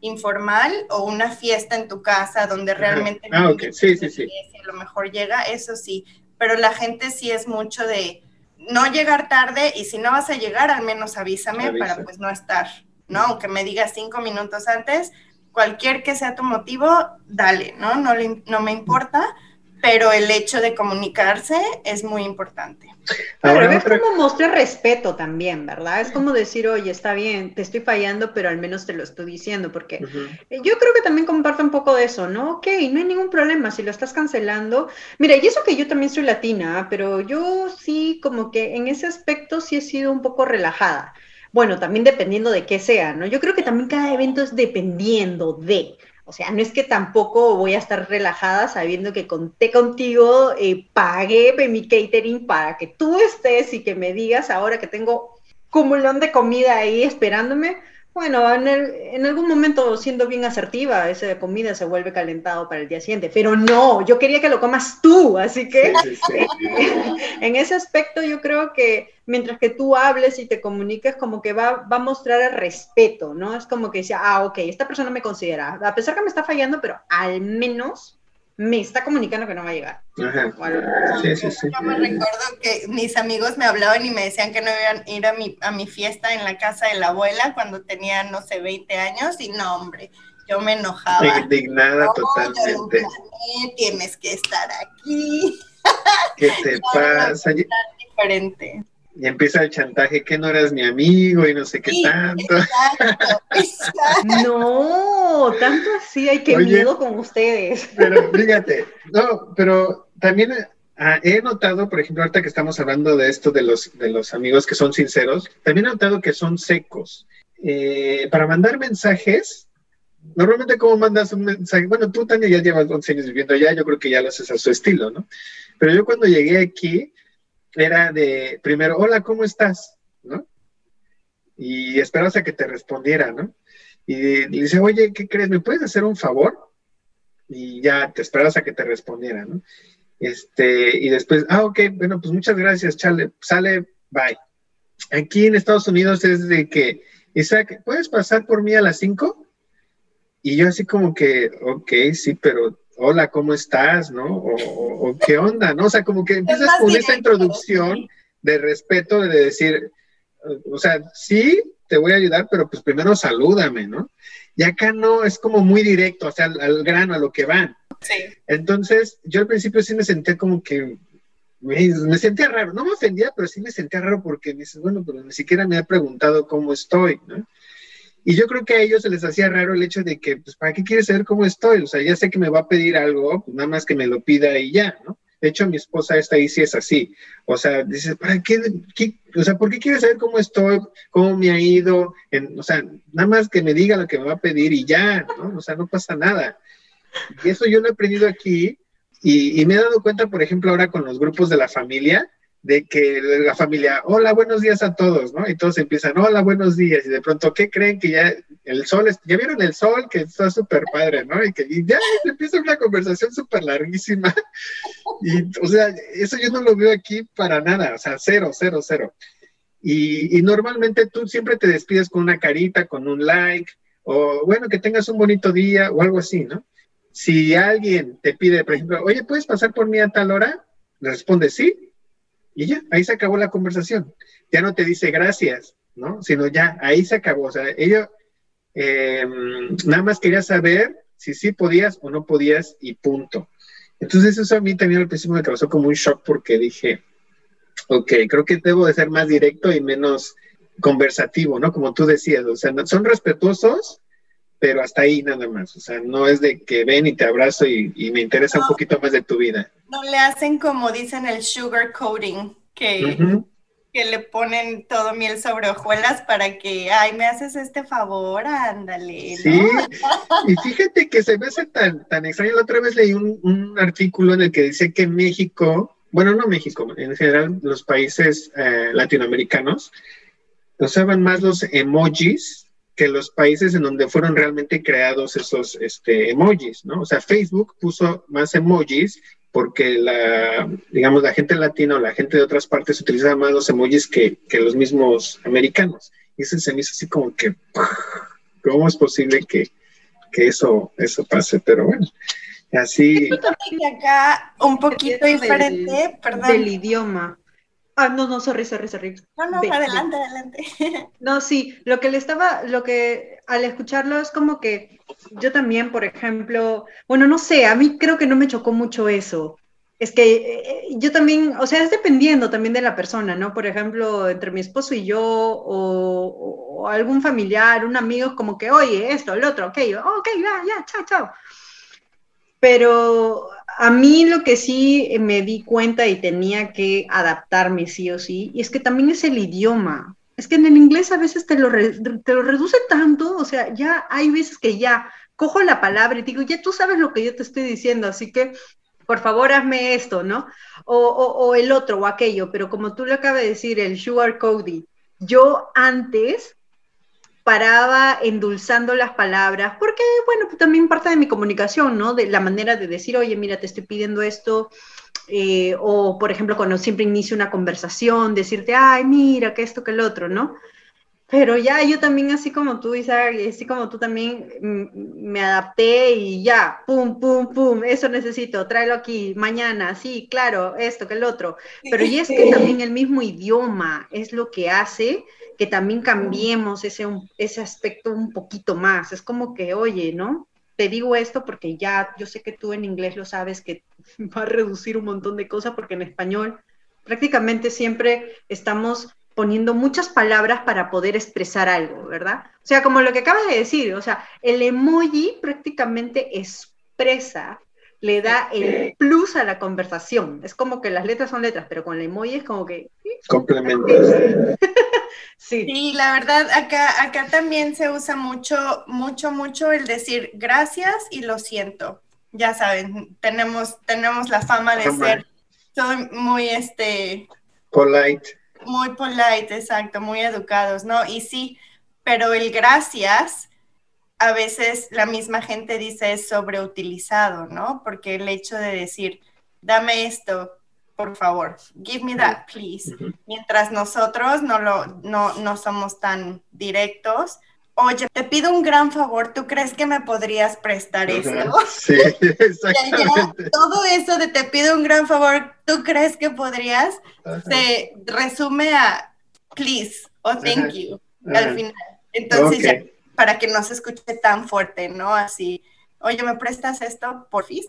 informal o una fiesta en tu casa donde realmente ah, sí, sí, sí. a lo mejor llega, eso sí. Pero la gente sí es mucho de no llegar tarde y si no vas a llegar, al menos avísame para pues no estar, ¿no? Aunque me digas cinco minutos antes, cualquier que sea tu motivo, dale, ¿no? No, no me importa, pero el hecho de comunicarse es muy importante. Pero es como mostrar respeto también, ¿verdad? Es como decir, oye, está bien, te estoy fallando, pero al menos te lo estoy diciendo, porque yo creo que también comparto un poco de eso, ¿no? Ok, no hay ningún problema, si lo estás cancelando. Mira, y eso que yo también soy latina, pero yo sí, como que en ese aspecto sí he sido un poco relajada. Bueno, también dependiendo de qué sea, ¿no? Yo creo que también cada evento es dependiendo de. O sea, no es que tampoco voy a estar relajada sabiendo que conté contigo, eh, pagué mi catering para que tú estés y que me digas ahora que tengo cumulón de comida ahí esperándome. Bueno, en, en, algún momento, siendo bien asertiva, esa comida se vuelve calentado para el día siguiente. Pero no, yo quería que lo comas tú, así que en ese aspecto yo creo que mientras que tú hables y te comuniques, como que va, va a mostrar el respeto, ¿no? Es como que decía, ah, ok, esta persona me considera, a pesar que me está fallando, pero al menos me está comunicando que no va a llegar. Sí, sí, sí. Yo me recuerdo que mis amigos me hablaban y me decían que no iban a ir a mi, a mi fiesta en la casa de la abuela cuando tenía, no sé, 20 años y no, hombre, yo me enojaba. Indignada totalmente. tienes que estar aquí. ¿Qué te pasa? diferente y empieza el chantaje que no eras mi amigo y no sé qué tanto. No, tanto así, hay que miedo con ustedes. Pero fíjate, no, pero también ah, he notado, por ejemplo, ahorita que estamos hablando de esto de los, de los amigos que son sinceros, también he notado que son secos. Eh, para mandar mensajes, normalmente cómo mandas un mensaje, bueno, tú también ya llevas 11 años viviendo allá, yo creo que ya lo haces a su estilo, ¿no? Pero yo cuando llegué aquí, era de, primero, hola, ¿cómo estás? ¿No? Y esperabas a que te respondiera, ¿no? Y le dice, oye, ¿qué crees? ¿Me puedes hacer un favor? Y ya te esperas a que te respondiera, ¿no? Este, y después, ah, ok, bueno, pues muchas gracias, chale, sale, bye. Aquí en Estados Unidos es de que, Isaac, ¿puedes pasar por mí a las 5? Y yo así como que, ok, sí, pero hola, ¿cómo estás? ¿No? O, qué onda, ¿no? O sea, como que empiezas con esa introducción de respeto, de decir, o sea, sí, te voy a ayudar, pero pues primero salúdame, ¿no? Y acá no, es como muy directo, o sea, al, grano, a lo que van. Sí. Entonces, yo al principio sí me senté como que, me, me, sentía raro, no me ofendía, pero sí me sentía raro porque me dices, bueno, pero ni siquiera me ha preguntado cómo estoy, ¿no? Y yo creo que a ellos se les hacía raro el hecho de que, pues, ¿para qué quieres saber cómo estoy? O sea, ya sé que me va a pedir algo, pues nada más que me lo pida y ya, ¿no? De hecho, mi esposa esta ahí sí es así. O sea, dices, ¿para qué, O sea, ¿por qué quieres saber cómo estoy? ¿Cómo me ha ido? o sea, nada más que me diga lo que me va a pedir y ya, ¿no? O sea, no pasa nada. Y eso yo lo he aprendido aquí y, y me he dado cuenta, por ejemplo, ahora con los grupos de la familia, de que la familia, hola, buenos días a todos, ¿no? Y todos empiezan, hola, buenos días, y de pronto, ¿qué creen que ya el sol, es, ya vieron el sol, que está súper padre, ¿no? Y que ya empieza una conversación súper larguísima. Y, o sea, eso yo no lo veo aquí para nada, o sea, cero, cero, cero. Y, y normalmente tú siempre te despides con una carita, con un like, o bueno, que tengas un bonito día, o algo así, ¿no? Si alguien te pide, por ejemplo, oye, ¿puedes pasar por mí a tal hora? Responde sí, y ya, ahí se acabó la conversación. Ya no te dice gracias, ¿no? Sino ya, ahí se acabó. O sea, ella em, nada más quería saber si sí podías o no podías y punto. Entonces eso a mí también al principio me causó como un shock porque dije, ok, creo que debo de ser más directo y menos conversativo, ¿no? Como tú decías, o sea, son respetuosos, pero hasta ahí nada más. O sea, no es de que ven y te abrazo y, me interesa un poquito más de tu vida. No le hacen como dicen el sugar coating, que, que le ponen todo miel sobre hojuelas para que, ay, me haces este favor, ándale. Sí, y fíjate que se me hace tan, tan extraño. La otra vez leí un, artículo en el que dice que México, bueno, no México, en general los países eh, latinoamericanos usaban más los emojis que los países en donde fueron realmente creados esos este, emojis, ¿no? O sea, Facebook puso más emojis porque la, digamos, la gente latina o la gente de otras partes utilizaba más los emojis que, los mismos americanos. Y eso se me hizo así como que, ¿cómo es posible que, eso, eso pase? Pero bueno, así... acá un poquito diferente, perdón. Del idioma. Ah, no, no, sorry, sorry, sorry. No, no, adelante, adelante. No, sí, lo que le estaba, lo que al escucharlo es como que yo también, por ejemplo, bueno, no sé, a mí creo que no me chocó mucho eso, Es que eh, yo también, o sea, es dependiendo también de la persona, ¿no? Por ejemplo, entre mi esposo y yo, o, algún familiar, un amigo, como que, oye, esto, el otro, ok, ok, ya, ya, chao, chao. Pero a mí lo que sí me di cuenta y tenía que adaptarme sí o sí, y es que también es el idioma. Es que en el inglés a veces te lo, te lo reduce tanto, o sea, ya hay veces que ya cojo la palabra y digo, ya tú sabes lo que yo te estoy diciendo, así que por favor hazme esto, ¿no? O, el otro o aquello, pero como tú le acabas de decir, el sugar coding, yo antes paraba endulzando las palabras, porque, bueno, pues también parte de mi comunicación, ¿no? De la manera de decir, oye, mira, te estoy pidiendo esto, eh, o por ejemplo, cuando siempre inicio una conversación, decirte, ay, mira, que esto, que el otro, ¿no? Pero ya yo también, así como tú, Isaac, y así como tú también, mm, me adapté y ya, pum, pum, pum, eso necesito, tráelo aquí, mañana, sí, claro, esto, que el otro. Pero y es que también el mismo idioma es lo que hace que también cambiemos ese, ese aspecto un poquito más. Es como que, oye, ¿no? Te digo esto porque ya, yo sé que tú en inglés lo sabes, que va a reducir un montón de cosas porque en español prácticamente siempre estamos poniendo muchas palabras para poder expresar algo, ¿verdad? O sea, como lo que acabas de decir, o sea, el emoji prácticamente expresa, le da el plus a la conversación. Es como que las letras son letras, pero con el emoji es como que... Complemento. sí. sí, la verdad, acá, acá también se usa mucho, mucho, mucho el decir gracias y lo siento. Ya saben, tenemos, tenemos la fama de ser soy muy, este... Polite muy polite, exacto, muy educados, ¿no? Y sí, pero el gracias, a veces la misma gente dice es sobreutilizado, ¿no? Porque el hecho de decir, dame esto, por favor, give me that, please, mientras nosotros no, lo, no, no somos tan directos, oye, te pido un gran favor, ¿tú crees que me podrías prestar esto? Sí, exactamente. todo eso de te pido un gran favor, ¿tú crees que podrías? Se resume a please o thank you al final. Entonces, ya, para que no se escuche tan fuerte, ¿no? Así, oye, ¿me prestas esto, por fin?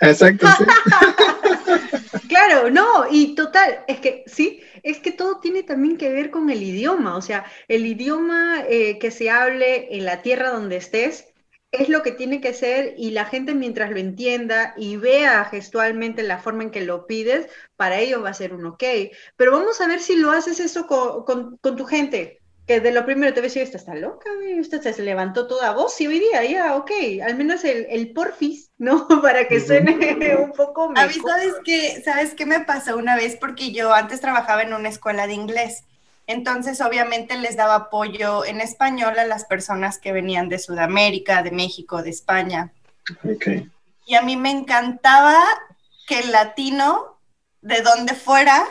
exacto. claro, no, y total, es que sí, es que todo tiene también que ver con el idioma, o sea, el idioma eh, que se hable en la tierra donde estés es lo que tiene que ser y la gente mientras lo entienda y vea gestualmente la forma en que lo pides, para ello va a ser un ok. Pero vamos a ver si lo haces eso con, con tu gente que de lo primero te ves y esta está loca, usted se levantó toda voz y hoy día ya, ok, al menos el, el porfis, ¿no? Para que suene un poco mejor. ¿sabes qué? ¿Sabes qué me pasó una vez? Porque yo antes trabajaba en una escuela de inglés, entonces obviamente les daba apoyo en español a las personas que venían de Sudamérica, de México, de España. Okay. Y a mí me encantaba que el latino, de donde fuera,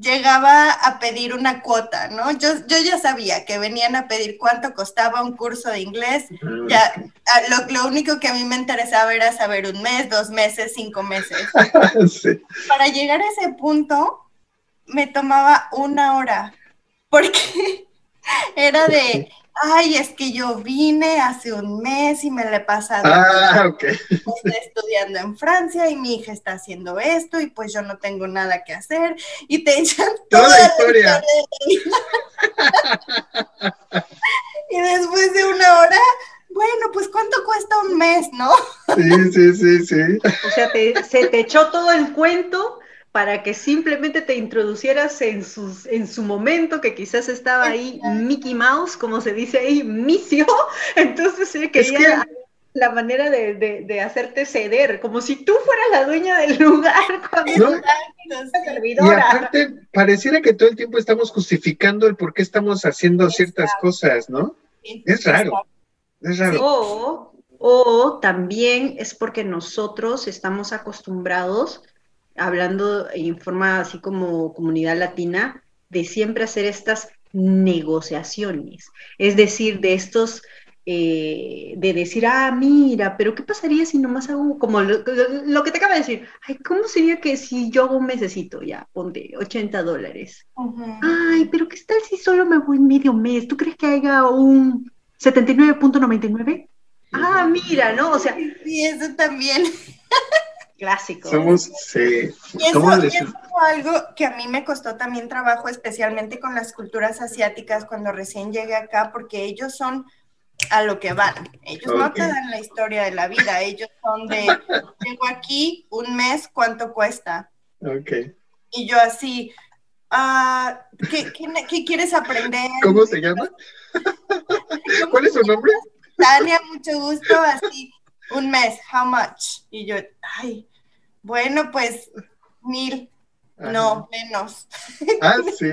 llegaba a pedir una cuota, ¿no? Yo, yo ya sabía que venían a pedir cuánto costaba un curso de inglés. Ya, lo, lo, único que a mí me interesaba era saber un mes, dos meses, cinco meses. Para llegar a ese punto, me tomaba una hora, porque era de, ay, es que yo vine hace un mes y me le he pasado. Ah, ok. Estoy estudiando en Francia y mi hija está haciendo esto y pues yo no tengo nada que hacer y te echan toda, la historia. y después de una hora, bueno, pues ¿cuánto cuesta un mes, no? sí, sí, sí, sí. O sea, se te echó todo el cuento para que simplemente te introducieras en, sus, en su momento, que quizás estaba ahí Mickey Mouse, como se dice ahí, misio, entonces eh, quería la manera de, hacerte ceder, como si tú fueras la dueña del lugar. Cuando Y aparte, pareciera que todo el tiempo estamos justificando el por qué estamos haciendo ciertas cosas, ¿no? Es raro, es raro. o también es porque nosotros estamos acostumbrados hablando en forma así como comunidad latina, de siempre hacer estas negociaciones, es decir, de estos, eh, de decir, ah, mira, pero ¿qué pasaría si nomás hago como lo, que te acaba de decir? Ay, ¿cómo sería que si yo hago un mesecito, ya, ponte 80 dólares? Ay, pero ¿qué tal si solo me voy medio mes? ¿Tú crees que haya un 79.99? Ah, mira, ¿no? O sea... Sí, eso también. Clásico. Somos, sí. Y eso, y eso fue algo que a mí me costó también trabajo, especialmente con las culturas asiáticas cuando recién llegué acá, porque ellos son a lo que van. Ellos no te dan la historia de la vida, ellos son de, llego aquí un mes, ¿cuánto cuesta? Ok. Y yo así, ah, ¿qué, qué, quieres aprender? ¿Cómo se llama? ¿Cuál es su nombre? Tania, mucho gusto, así, un mes, how much? Y yo, ay, bueno, pues mil. No, menos. Ah, sí.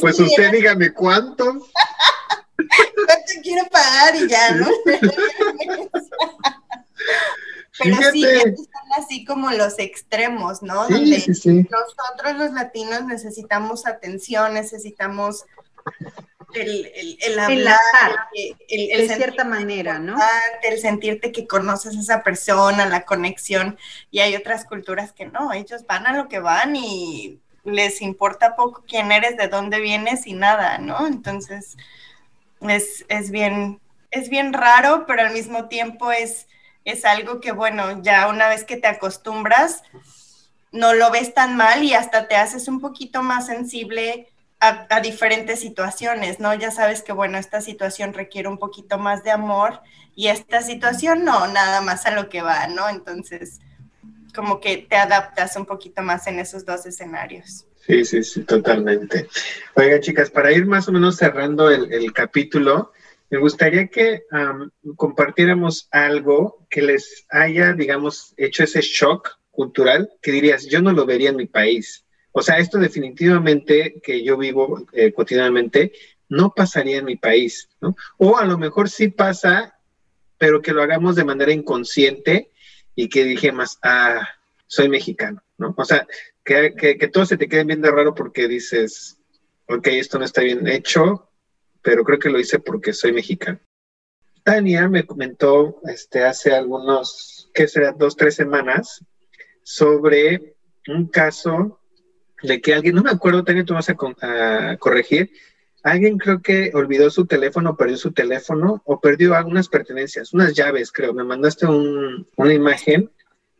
pues usted dígame cuánto. ¿Cuánto quiero pagar y ya, no? Pero sí, están así como los extremos, ¿no? Donde nosotros los latinos necesitamos atención, necesitamos el, el, hablar, el, de cierta manera, ¿no? El sentirte que conoces a esa persona, la conexión, y hay otras culturas que no, ellos van a lo que van y les importa poco quién eres, de dónde vienes y nada, ¿no? Entonces, es, es bien, es bien raro, pero al mismo tiempo es, es algo que, bueno, ya una vez que te acostumbras, no lo ves tan mal y hasta te haces un poquito más sensible a, diferentes situaciones, ¿no? Ya sabes que, bueno, esta situación requiere un poquito más de amor y esta situación no, nada más a lo que va, ¿no? Entonces, como que te adaptas un poquito más en esos dos escenarios. Sí, sí, sí, totalmente. Oigan, chicas, para ir más o menos cerrando el, capítulo, me gustaría que compartiéramos algo que les haya, digamos, hecho ese shock cultural, que dirías, yo no lo vería en mi país. O sea, esto definitivamente que yo vivo eh, cotidianamente no pasaría en mi país, ¿no? O a lo mejor sí pasa, pero que lo hagamos de manera inconsciente y que dijemos, ah, soy mexicano, ¿no? O sea, que, que, todo se te quede bien de raro porque dices, ok, esto no está bien hecho, pero creo que lo hice porque soy mexicano. Tania me comentó este, hace algunos, ¿qué será? Dos, tres semanas, sobre un caso de que alguien, no me acuerdo, Tania, tú vas a, corregir, alguien creo que olvidó su teléfono, perdió su teléfono o perdió algunas pertenencias, unas llaves, creo. Me mandaste una imagen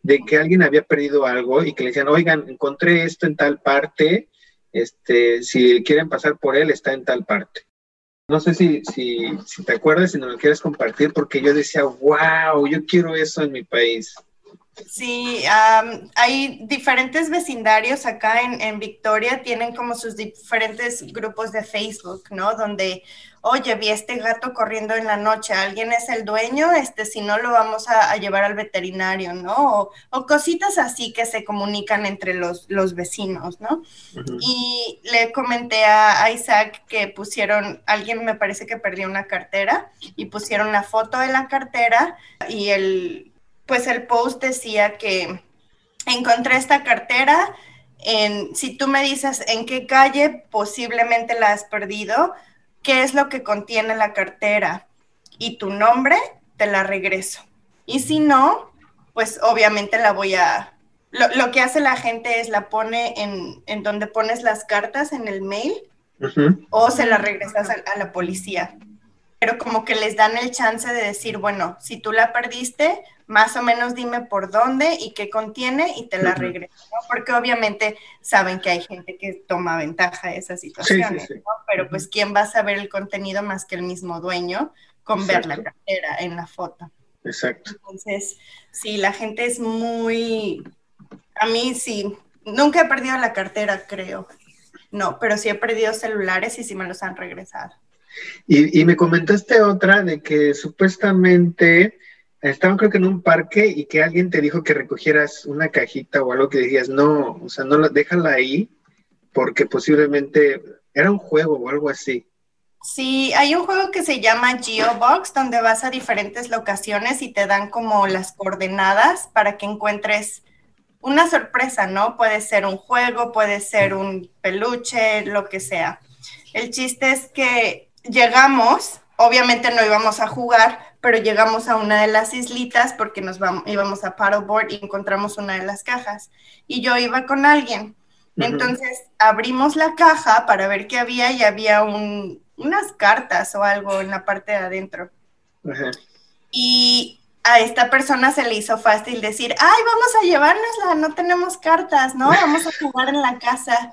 de que alguien había perdido algo y que le decían, oigan, encontré esto en tal parte, este, si quieren pasar por él, está en tal parte. No sé si, si, si te acuerdas, si no lo quieres compartir, porque yo decía, wow, yo quiero eso en mi país. Sí, hay diferentes vecindarios acá en, Victoria, tienen como sus diferentes grupos de Facebook, ¿no? Donde, oye, vi este gato corriendo en la noche, alguien es el dueño, este, si no lo vamos a, llevar al veterinario, ¿no? O, cositas así que se comunican entre los, los vecinos, ¿no? Y le comenté a Isaac que pusieron, alguien me parece que perdió una cartera y pusieron la foto de la cartera y el pues el post decía que encontré esta cartera, en, si tú me dices en qué calle posiblemente la has perdido, qué es lo que contiene la cartera y tu nombre, te la regreso. Y si no, pues obviamente la voy a... Lo, que hace la gente es la pone en, en, donde pones las cartas en el mail o se la regresas a la policía pero como que les dan el chance de decir, bueno, si tú la perdiste, más o menos dime por dónde y qué contiene y te la regreso, ¿no? Porque obviamente saben que hay gente que toma ventaja de esas situaciones, ¿no? Pero pues quién va a saber el contenido más que el mismo dueño con ver la cartera en la foto. Exacto. Entonces, sí, la gente es muy, a mí sí, nunca he perdido la cartera, creo. No, pero sí he perdido celulares y sí me los han regresado. Y, me comentaste otra de que supuestamente estaban creo que en un parque y que alguien te dijo que recogieras una cajita o algo que decías, no, o sea, no déjala ahí porque posiblemente era un juego o algo así. Sí, hay un juego que se llama Geobox, donde vas a diferentes locaciones y te dan como las coordenadas para que encuentres una sorpresa, ¿no? Puede ser un juego, puede ser un peluche, lo que sea. El chiste es que llegamos, obviamente no íbamos a jugar, pero llegamos a una de las islitas porque nos vamos, íbamos a paddleboard y encontramos una de las cajas. Y yo iba con alguien. Entonces abrimos la caja para ver qué había y había unas cartas o algo en la parte de adentro. Y a esta persona se le hizo fácil decir, ay, vamos a llevárnosla, no tenemos cartas, ¿no? Vamos a jugar en la casa.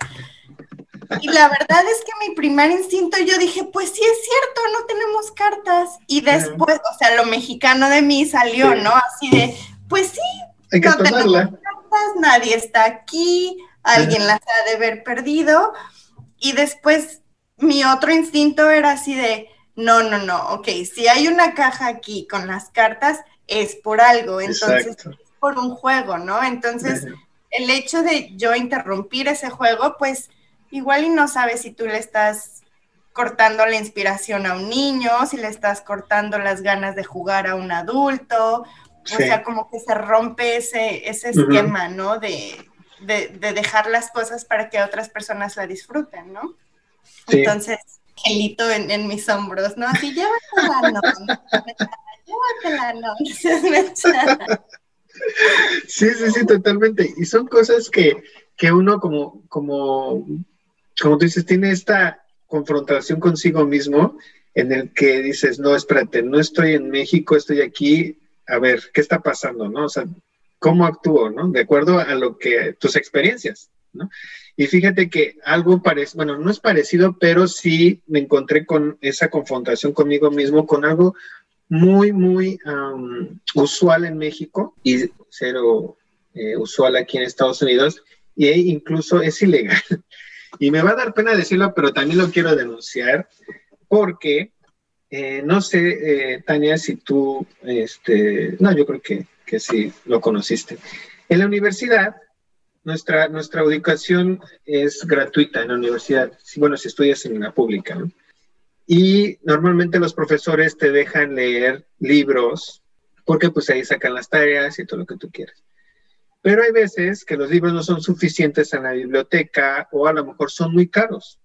Y la verdad es que mi primer instinto yo dije, pues sí es cierto, no tenemos cartas. Y después, o sea, lo mexicano de mí salió, ¿no? Así de, pues sí, Hay que no tenemos cartas, nadie está aquí, alguien las ha de haber perdido. Y después mi otro instinto era así de, no, no, no, ok, si hay una caja aquí con las cartas, es por algo, entonces Exacto. es por un juego, ¿no? Entonces, el hecho de yo interrumpir ese juego, pues igual y no sabes si tú le estás cortando la inspiración a un niño, si le estás cortando las ganas de jugar a un adulto, Sí. o sea, como que se rompe ese, ese esquema, ¿no? De, de, de dejar las cosas para que otras personas la disfruten, ¿no? Sí. Entonces, gelito en, en mis hombros, ¿no? Así, llévatela, no, llévatela, no, no seas mensa". Sí, sí, sí, totalmente. Y son cosas que, que uno como, como, como tú dices, tiene esta confrontación consigo mismo en el que dices, no, espérate, no estoy en México, estoy aquí, a ver, ¿qué está pasando? ¿No? O sea, ¿cómo actúo? ¿No? De acuerdo a lo que, tus experiencias, ¿no? Y fíjate que algo parece, bueno, no es parecido, pero sí me encontré con esa confrontación conmigo mismo, con algo muy, muy usual en México y cero eh, usual aquí en Estados Unidos y incluso es ilegal. Y me va a dar pena decirlo, pero también lo quiero denunciar porque eh, no sé, eh, Tania, si tú, este, no, yo creo que, que sí lo conociste. En la universidad, nuestra, nuestra educación es gratuita en la universidad, si, bueno, si estudias en la pública, ¿no? Y normalmente los profesores te dejan leer libros porque pues ahí sacan las tareas y todo lo que tú quieras. Pero hay veces que los libros no son suficientes en la biblioteca o a lo mejor son muy caros.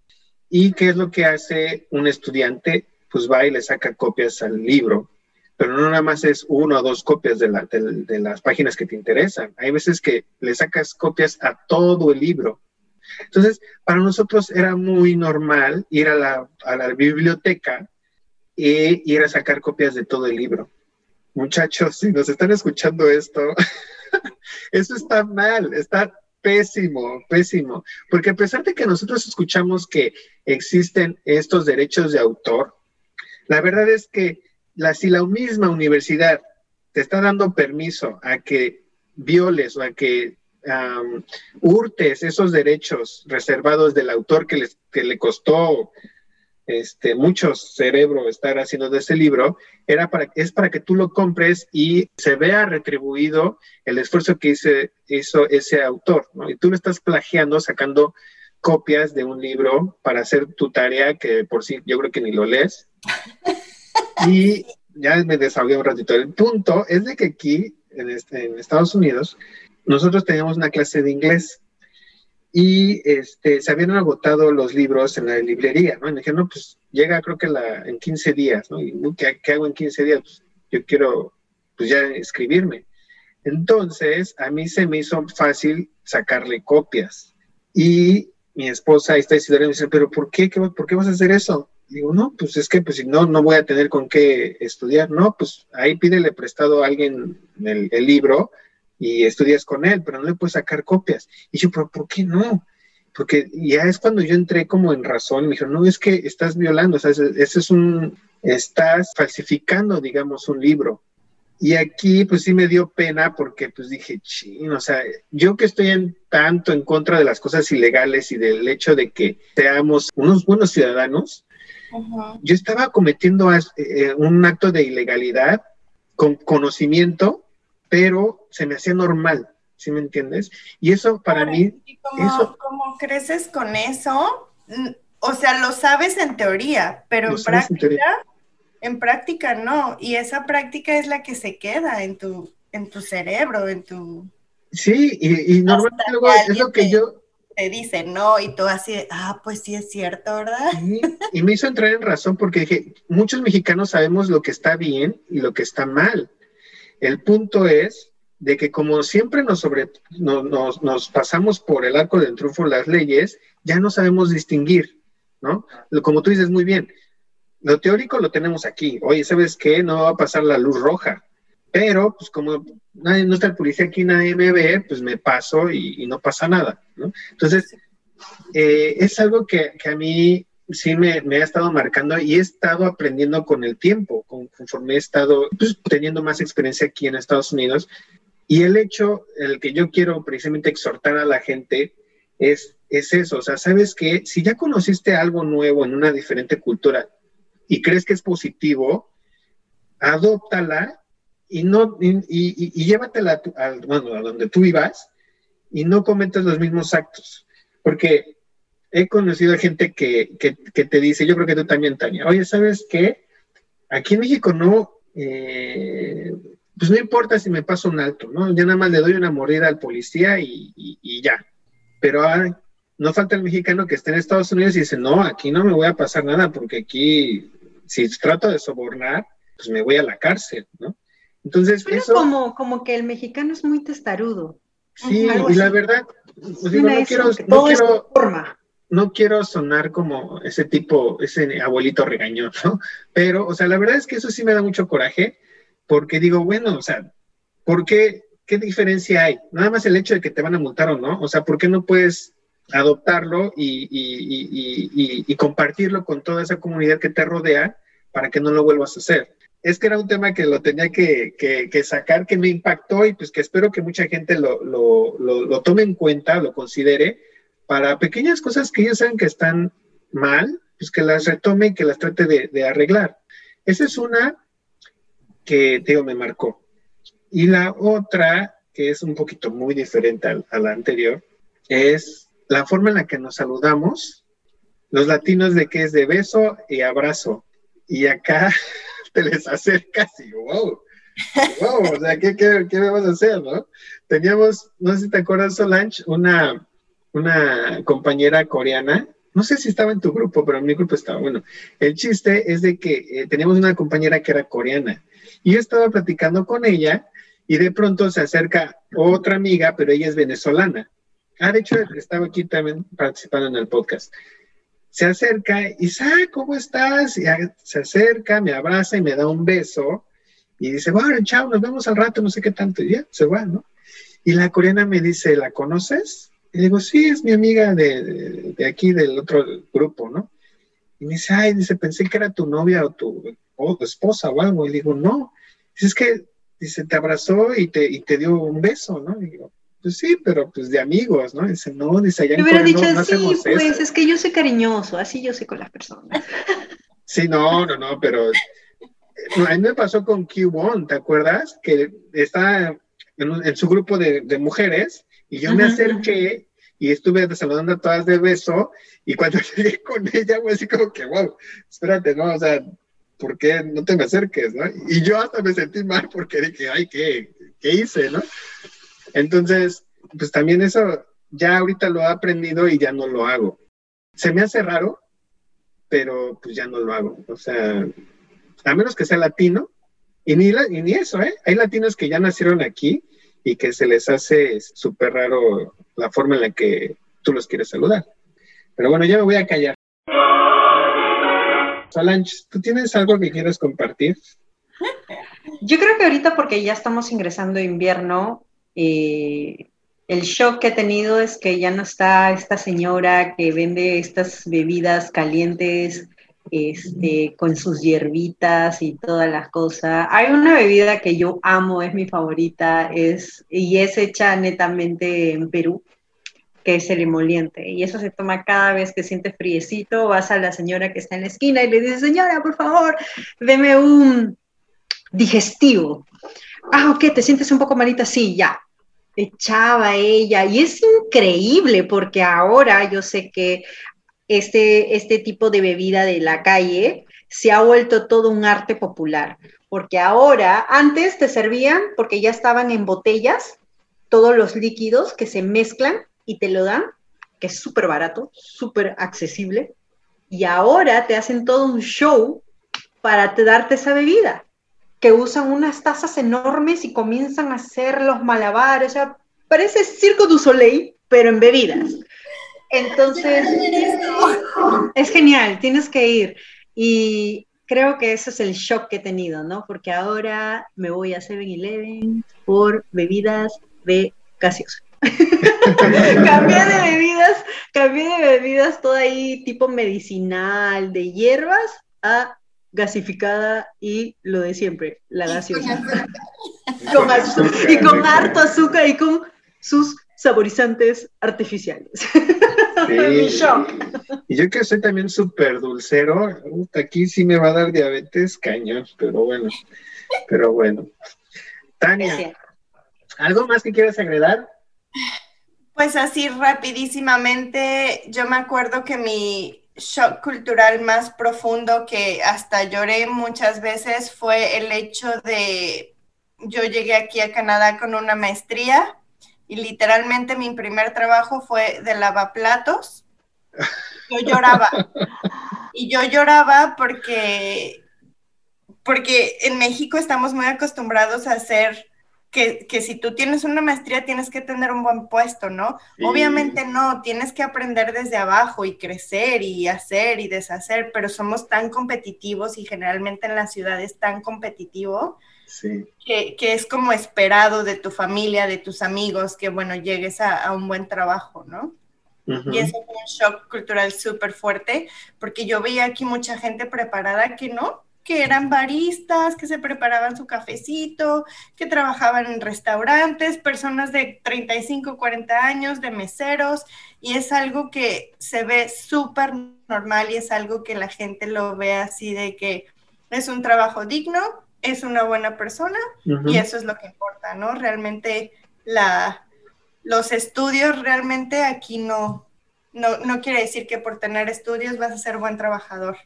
¿Y qué es lo que hace un estudiante? Pues va y le saca copias al libro, pero no nada más es una o dos copias de, la, de, de las páginas que te interesan. Hay veces que le sacas copias a todo el libro. Entonces, para nosotros era muy normal ir a la, a la biblioteca e ir a sacar copias de todo el libro. Muchachos, si nos están escuchando esto, eso está mal, está pésimo, pésimo. Porque a pesar de que nosotros escuchamos que existen estos derechos de autor, la verdad es que la, si la misma universidad te está dando permiso a que violes o a que um, hurtes esos derechos reservados del autor que, les, que le costó este, mucho cerebro estar haciendo de ese libro, era para, es para que tú lo compres y se vea retribuido el esfuerzo que hice, hizo ese autor, ¿no? Y tú lo estás plagiando, sacando copias de un libro para hacer tu tarea que por sí yo creo que ni lo lees. Y ya me desahogué un ratito. El punto es de que aquí, en, este, en Estados Unidos, nosotros teníamos una clase de inglés y este, se habían agotado los libros en la librería, ¿no? Y me dije, no, pues llega creo que la, en 15 días, ¿no? Y ¿qué, ¿qué, hago en 15 días? Pues yo quiero, pues ya escribirme. Entonces, a mí se me hizo fácil sacarle copias. Y mi esposa, esta Isidora, me dice, pero ¿por qué? ¿Por qué vas a hacer eso? Digo, no, pues es que pues si no, no voy a tener con qué estudiar. No, pues ahí pídele prestado a alguien el, el libro y estudias con él, pero no le puedes sacar copias. Y yo, pero ¿por qué no? Porque ya es cuando yo entré como en razón, me dijeron, no, es que estás violando, o sea, ese, es un, estás falsificando, digamos, un libro. Y aquí, pues sí me dio pena porque, pues dije, ching, o sea, yo que estoy en tanto en contra de las cosas ilegales y del hecho de que seamos unos buenos ciudadanos, uh -huh. yo estaba cometiendo eh, un acto de ilegalidad con conocimiento pero se me hacía normal, ¿sí me entiendes? Y eso para claro, mí... Y como, eso, como creces con eso, o sea, lo sabes en teoría, pero en práctica, en, en práctica no. Y esa práctica es la que se queda en tu, en tu cerebro, en tu... Sí, y, y normalmente luego es lo que te, yo... Te dice no, y tú así, ah, pues sí es cierto, ¿verdad? Y me hizo entrar en razón porque dije, muchos mexicanos sabemos lo que está bien y lo que está mal. El punto es de que como siempre nos, sobre, no, nos, pasamos por el arco del triunfo las leyes, ya no sabemos distinguir, ¿no? Como tú dices muy bien, lo teórico lo tenemos aquí. Oye, ¿sabes qué? No va a pasar la luz roja. Pero, pues como nadie, no está el policía aquí, nadie me ve, pues me paso y, no pasa nada, ¿no? Entonces, eh, es algo que, a mí sí me, me, ha estado marcando y he estado aprendiendo con el tiempo, conforme he estado pues, teniendo más experiencia aquí en Estados Unidos. Y el hecho, el que yo quiero precisamente exhortar a la gente es, es eso, o sea, sabes que si ya conociste algo nuevo en una diferente cultura y crees que es positivo, adóptala y, no, y, y, llévatela a, bueno, a donde tú vivas y no cometas los mismos actos. Porque he conocido a gente que, que, que, te dice, yo creo que tú también, Tania, oye, ¿sabes qué? Aquí en México no, eh, pues no importa si me paso un alto, ¿no? Ya nada más le doy una mordida al policía y, y, ya. Pero ah, no falta el mexicano que esté en Estados Unidos y dice, no, aquí no me voy a pasar nada porque aquí, si trato de sobornar, pues me voy a la cárcel, ¿no? Entonces, Pero eso... como, como que el mexicano es muy testarudo. Sí, y la verdad, pues digo, no quiero, no quiero, forma no quiero sonar como ese tipo, ese abuelito regañón, ¿no? Pero, o sea, la verdad es que eso sí me da mucho coraje, porque digo, bueno, o sea, ¿por qué? ¿Qué diferencia hay? Nada más el hecho de que te van a multar o no, o sea, ¿por qué no puedes adoptarlo y, y, y, compartirlo con toda esa comunidad que te rodea para que no lo vuelvas a hacer? Es que era un tema que lo tenía que, que, sacar, que me impactó y pues que espero que mucha gente lo, lo, lo, lo tome en cuenta, lo considere, para pequeñas cosas que ellos saben que están mal, pues que las retome y que las trate de, arreglar. Esa es una que, digo, me marcó. Y la otra, que es un poquito muy diferente a, la anterior, es la forma en la que nos saludamos. Los latinos de que es de beso y abrazo. Y acá te les acercas y wow, wow, o sea, ¿qué, qué, qué vamos a hacer, no? Teníamos, no sé si te acuerdas, Solange, una, una compañera coreana, no sé si estaba en tu grupo, pero en mi grupo estaba. Bueno, el chiste es de que eh, teníamos una compañera que era coreana y yo estaba platicando con ella y de pronto se acerca otra amiga, pero ella es venezolana. Ah, de hecho, estaba aquí también participando en el podcast. Se acerca y dice, ah, ¿cómo estás? Y se acerca, me abraza y me da un beso y dice, bueno, chao, nos vemos al rato, no sé qué tanto. Y ya, se va, ¿no? Y la coreana me dice, ¿la conoces? Y digo, sí, es mi amiga de, de, aquí, del otro grupo, ¿no? Y me dice, ay, dice, pensé que era tu novia o tu, o tu esposa o algo. Y digo, no. Dice, es que, dice, te abrazó y te, y te dio un beso, ¿no? Y digo, pues sí, pero pues de amigos, ¿no? dice, no, dice, allá en hubiera dicho, no, sí, pues es que yo soy cariñoso, así yo sé con las personas. Sí, no, no, no, pero a mí me pasó con Q1, ¿te acuerdas? Que está en, en su grupo de, de mujeres y yo me acerqué y estuve saludando a todas de beso y cuando llegué con ella fue así como que, wow, espérate, ¿no? O sea, ¿por qué no te me acerques, no? Y yo hasta me sentí mal porque dije, ay, ¿qué, qué hice, no? Entonces, pues también eso ya ahorita lo he aprendido y ya no lo hago. Se me hace raro, pero pues ya no lo hago. O sea, a menos que sea latino, y ni, y ni eso, ¿eh? Hay latinos que ya nacieron aquí y que se les hace súper raro la forma en la que tú los quieres saludar. Pero bueno, ya me voy a callar. Solange, ¿tú tienes algo que quieras compartir? Yo creo que ahorita porque ya estamos ingresando a invierno, eh, el shock que he tenido es que ya no está esta señora que vende estas bebidas calientes este, con sus hierbitas y todas las cosas. Hay una bebida que yo amo, es mi favorita, es, y es hecha netamente en Perú, que es el emoliente. Y eso se toma cada vez que sientes friecito, vas a la señora que está en la esquina y le dices, señora, por favor, deme un digestivo. Ah, ok, ¿te sientes un poco malita? Sí, ya. Echaba ella. Y es increíble porque ahora yo sé que este, este tipo de bebida de la calle se ha vuelto todo un arte popular, porque ahora, antes te servían, porque ya estaban en botellas, todos los líquidos que se mezclan y te lo dan, que es súper barato, súper accesible, y ahora te hacen todo un show para te darte esa bebida, que usan unas tazas enormes y comienzan a hacer los malabares, o sea, parece Circo du Soleil, pero en bebidas. Entonces, es genial, tienes que ir. Y creo que eso es el shock que he tenido, ¿no? Porque ahora me voy a 7-Eleven por bebidas de gaseosa. cambié de bebidas, cambié de bebidas toda ahí tipo medicinal, de hierbas a gasificada y lo de siempre, la gaseosa. y con harto azúcar y con sus saborizantes artificiales. y yo que soy también súper dulcero, aquí sí me va a dar diabetes cañón, pero bueno, pero bueno. Tania, ¿algo más que quieras agregar? Pues así rapidísimamente, yo me acuerdo que mi shock cultural más profundo que hasta lloré muchas veces fue el hecho de, yo llegué aquí a Canadá con una maestría y literalmente mi primer trabajo fue de lavaplatos. Yo lloraba. Y yo lloraba porque, porque en México estamos muy acostumbrados a hacer que, si tú tienes una maestría tienes que tener un buen puesto, ¿no? Obviamente no, tienes que aprender desde abajo y crecer y hacer y deshacer, pero somos tan competitivos y generalmente en la ciudad es tan competitivo que, es como esperado de tu familia, de tus amigos, que bueno, llegues a, un buen trabajo, ¿no? Y eso fue un shock cultural súper fuerte, porque yo veía aquí mucha gente preparada que no, que eran baristas, que se preparaban su cafecito, que trabajaban en restaurantes, personas de 35, 40 años, de meseros, y es algo que se ve súper normal y es algo que la gente lo ve así de que es un trabajo digno, es una buena persona y eso es lo que importa, ¿no? Realmente la, los estudios realmente aquí no, no, no quiere decir que por tener estudios vas a ser buen trabajador.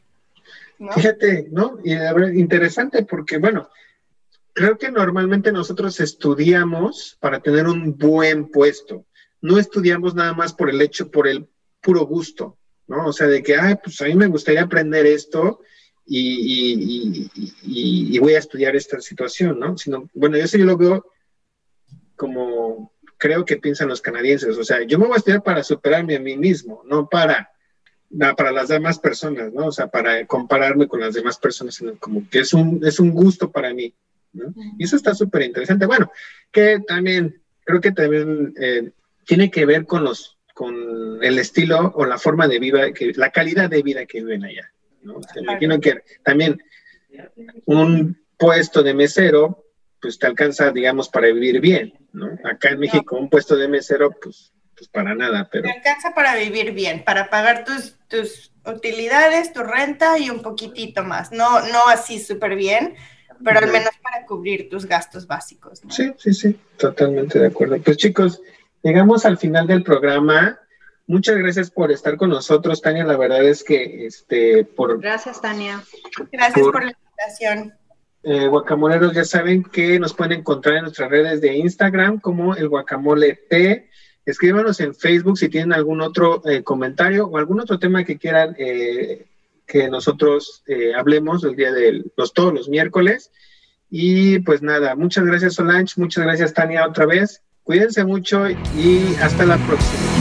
Fíjate, ¿no? Y interesante porque, bueno, creo que normalmente nosotros estudiamos para tener un buen puesto. No estudiamos nada más por el hecho, por el puro gusto, ¿no? O sea, de que, ay, pues a mí me gustaría aprender esto y, y, voy a estudiar esta situación, ¿no? Sino, bueno, eso yo lo veo como creo que piensan los canadienses. O sea, yo me voy a estudiar para superarme a mí mismo, no para para las demás personas, ¿no? O sea, para compararme con las demás personas, como que es un, es un gusto para mí, ¿no? Y eso está súper interesante. Bueno, que también, creo que también eh, tiene que ver con los, con el estilo o la forma de vida, que, la calidad de vida que viven allá, ¿no? Imagino que también un puesto de mesero, pues te alcanza, digamos, para vivir bien, ¿no? Acá en México, un puesto de mesero, pues pues para nada, pero... Te alcanza para vivir bien, para pagar tus, tus utilidades, tu renta y un poquitito más. No, no así súper bien, pero al menos para cubrir tus gastos básicos. Sí, sí, sí, totalmente de acuerdo. Pues chicos, llegamos al final del programa. Muchas gracias por estar con nosotros, Tania. La verdad es que, este, por... Gracias, Tania. Gracias por, la invitación. Eh, guacamoleros ya saben que nos pueden encontrar en nuestras redes de Instagram como el guacamole T Escríbanos en Facebook si tienen algún otro eh, comentario o algún otro tema que quieran eh, que nosotros eh, hablemos el día de los, todos los miércoles. Y pues nada, muchas gracias Solange, muchas gracias Tania otra vez. Cuídense mucho y hasta la próxima.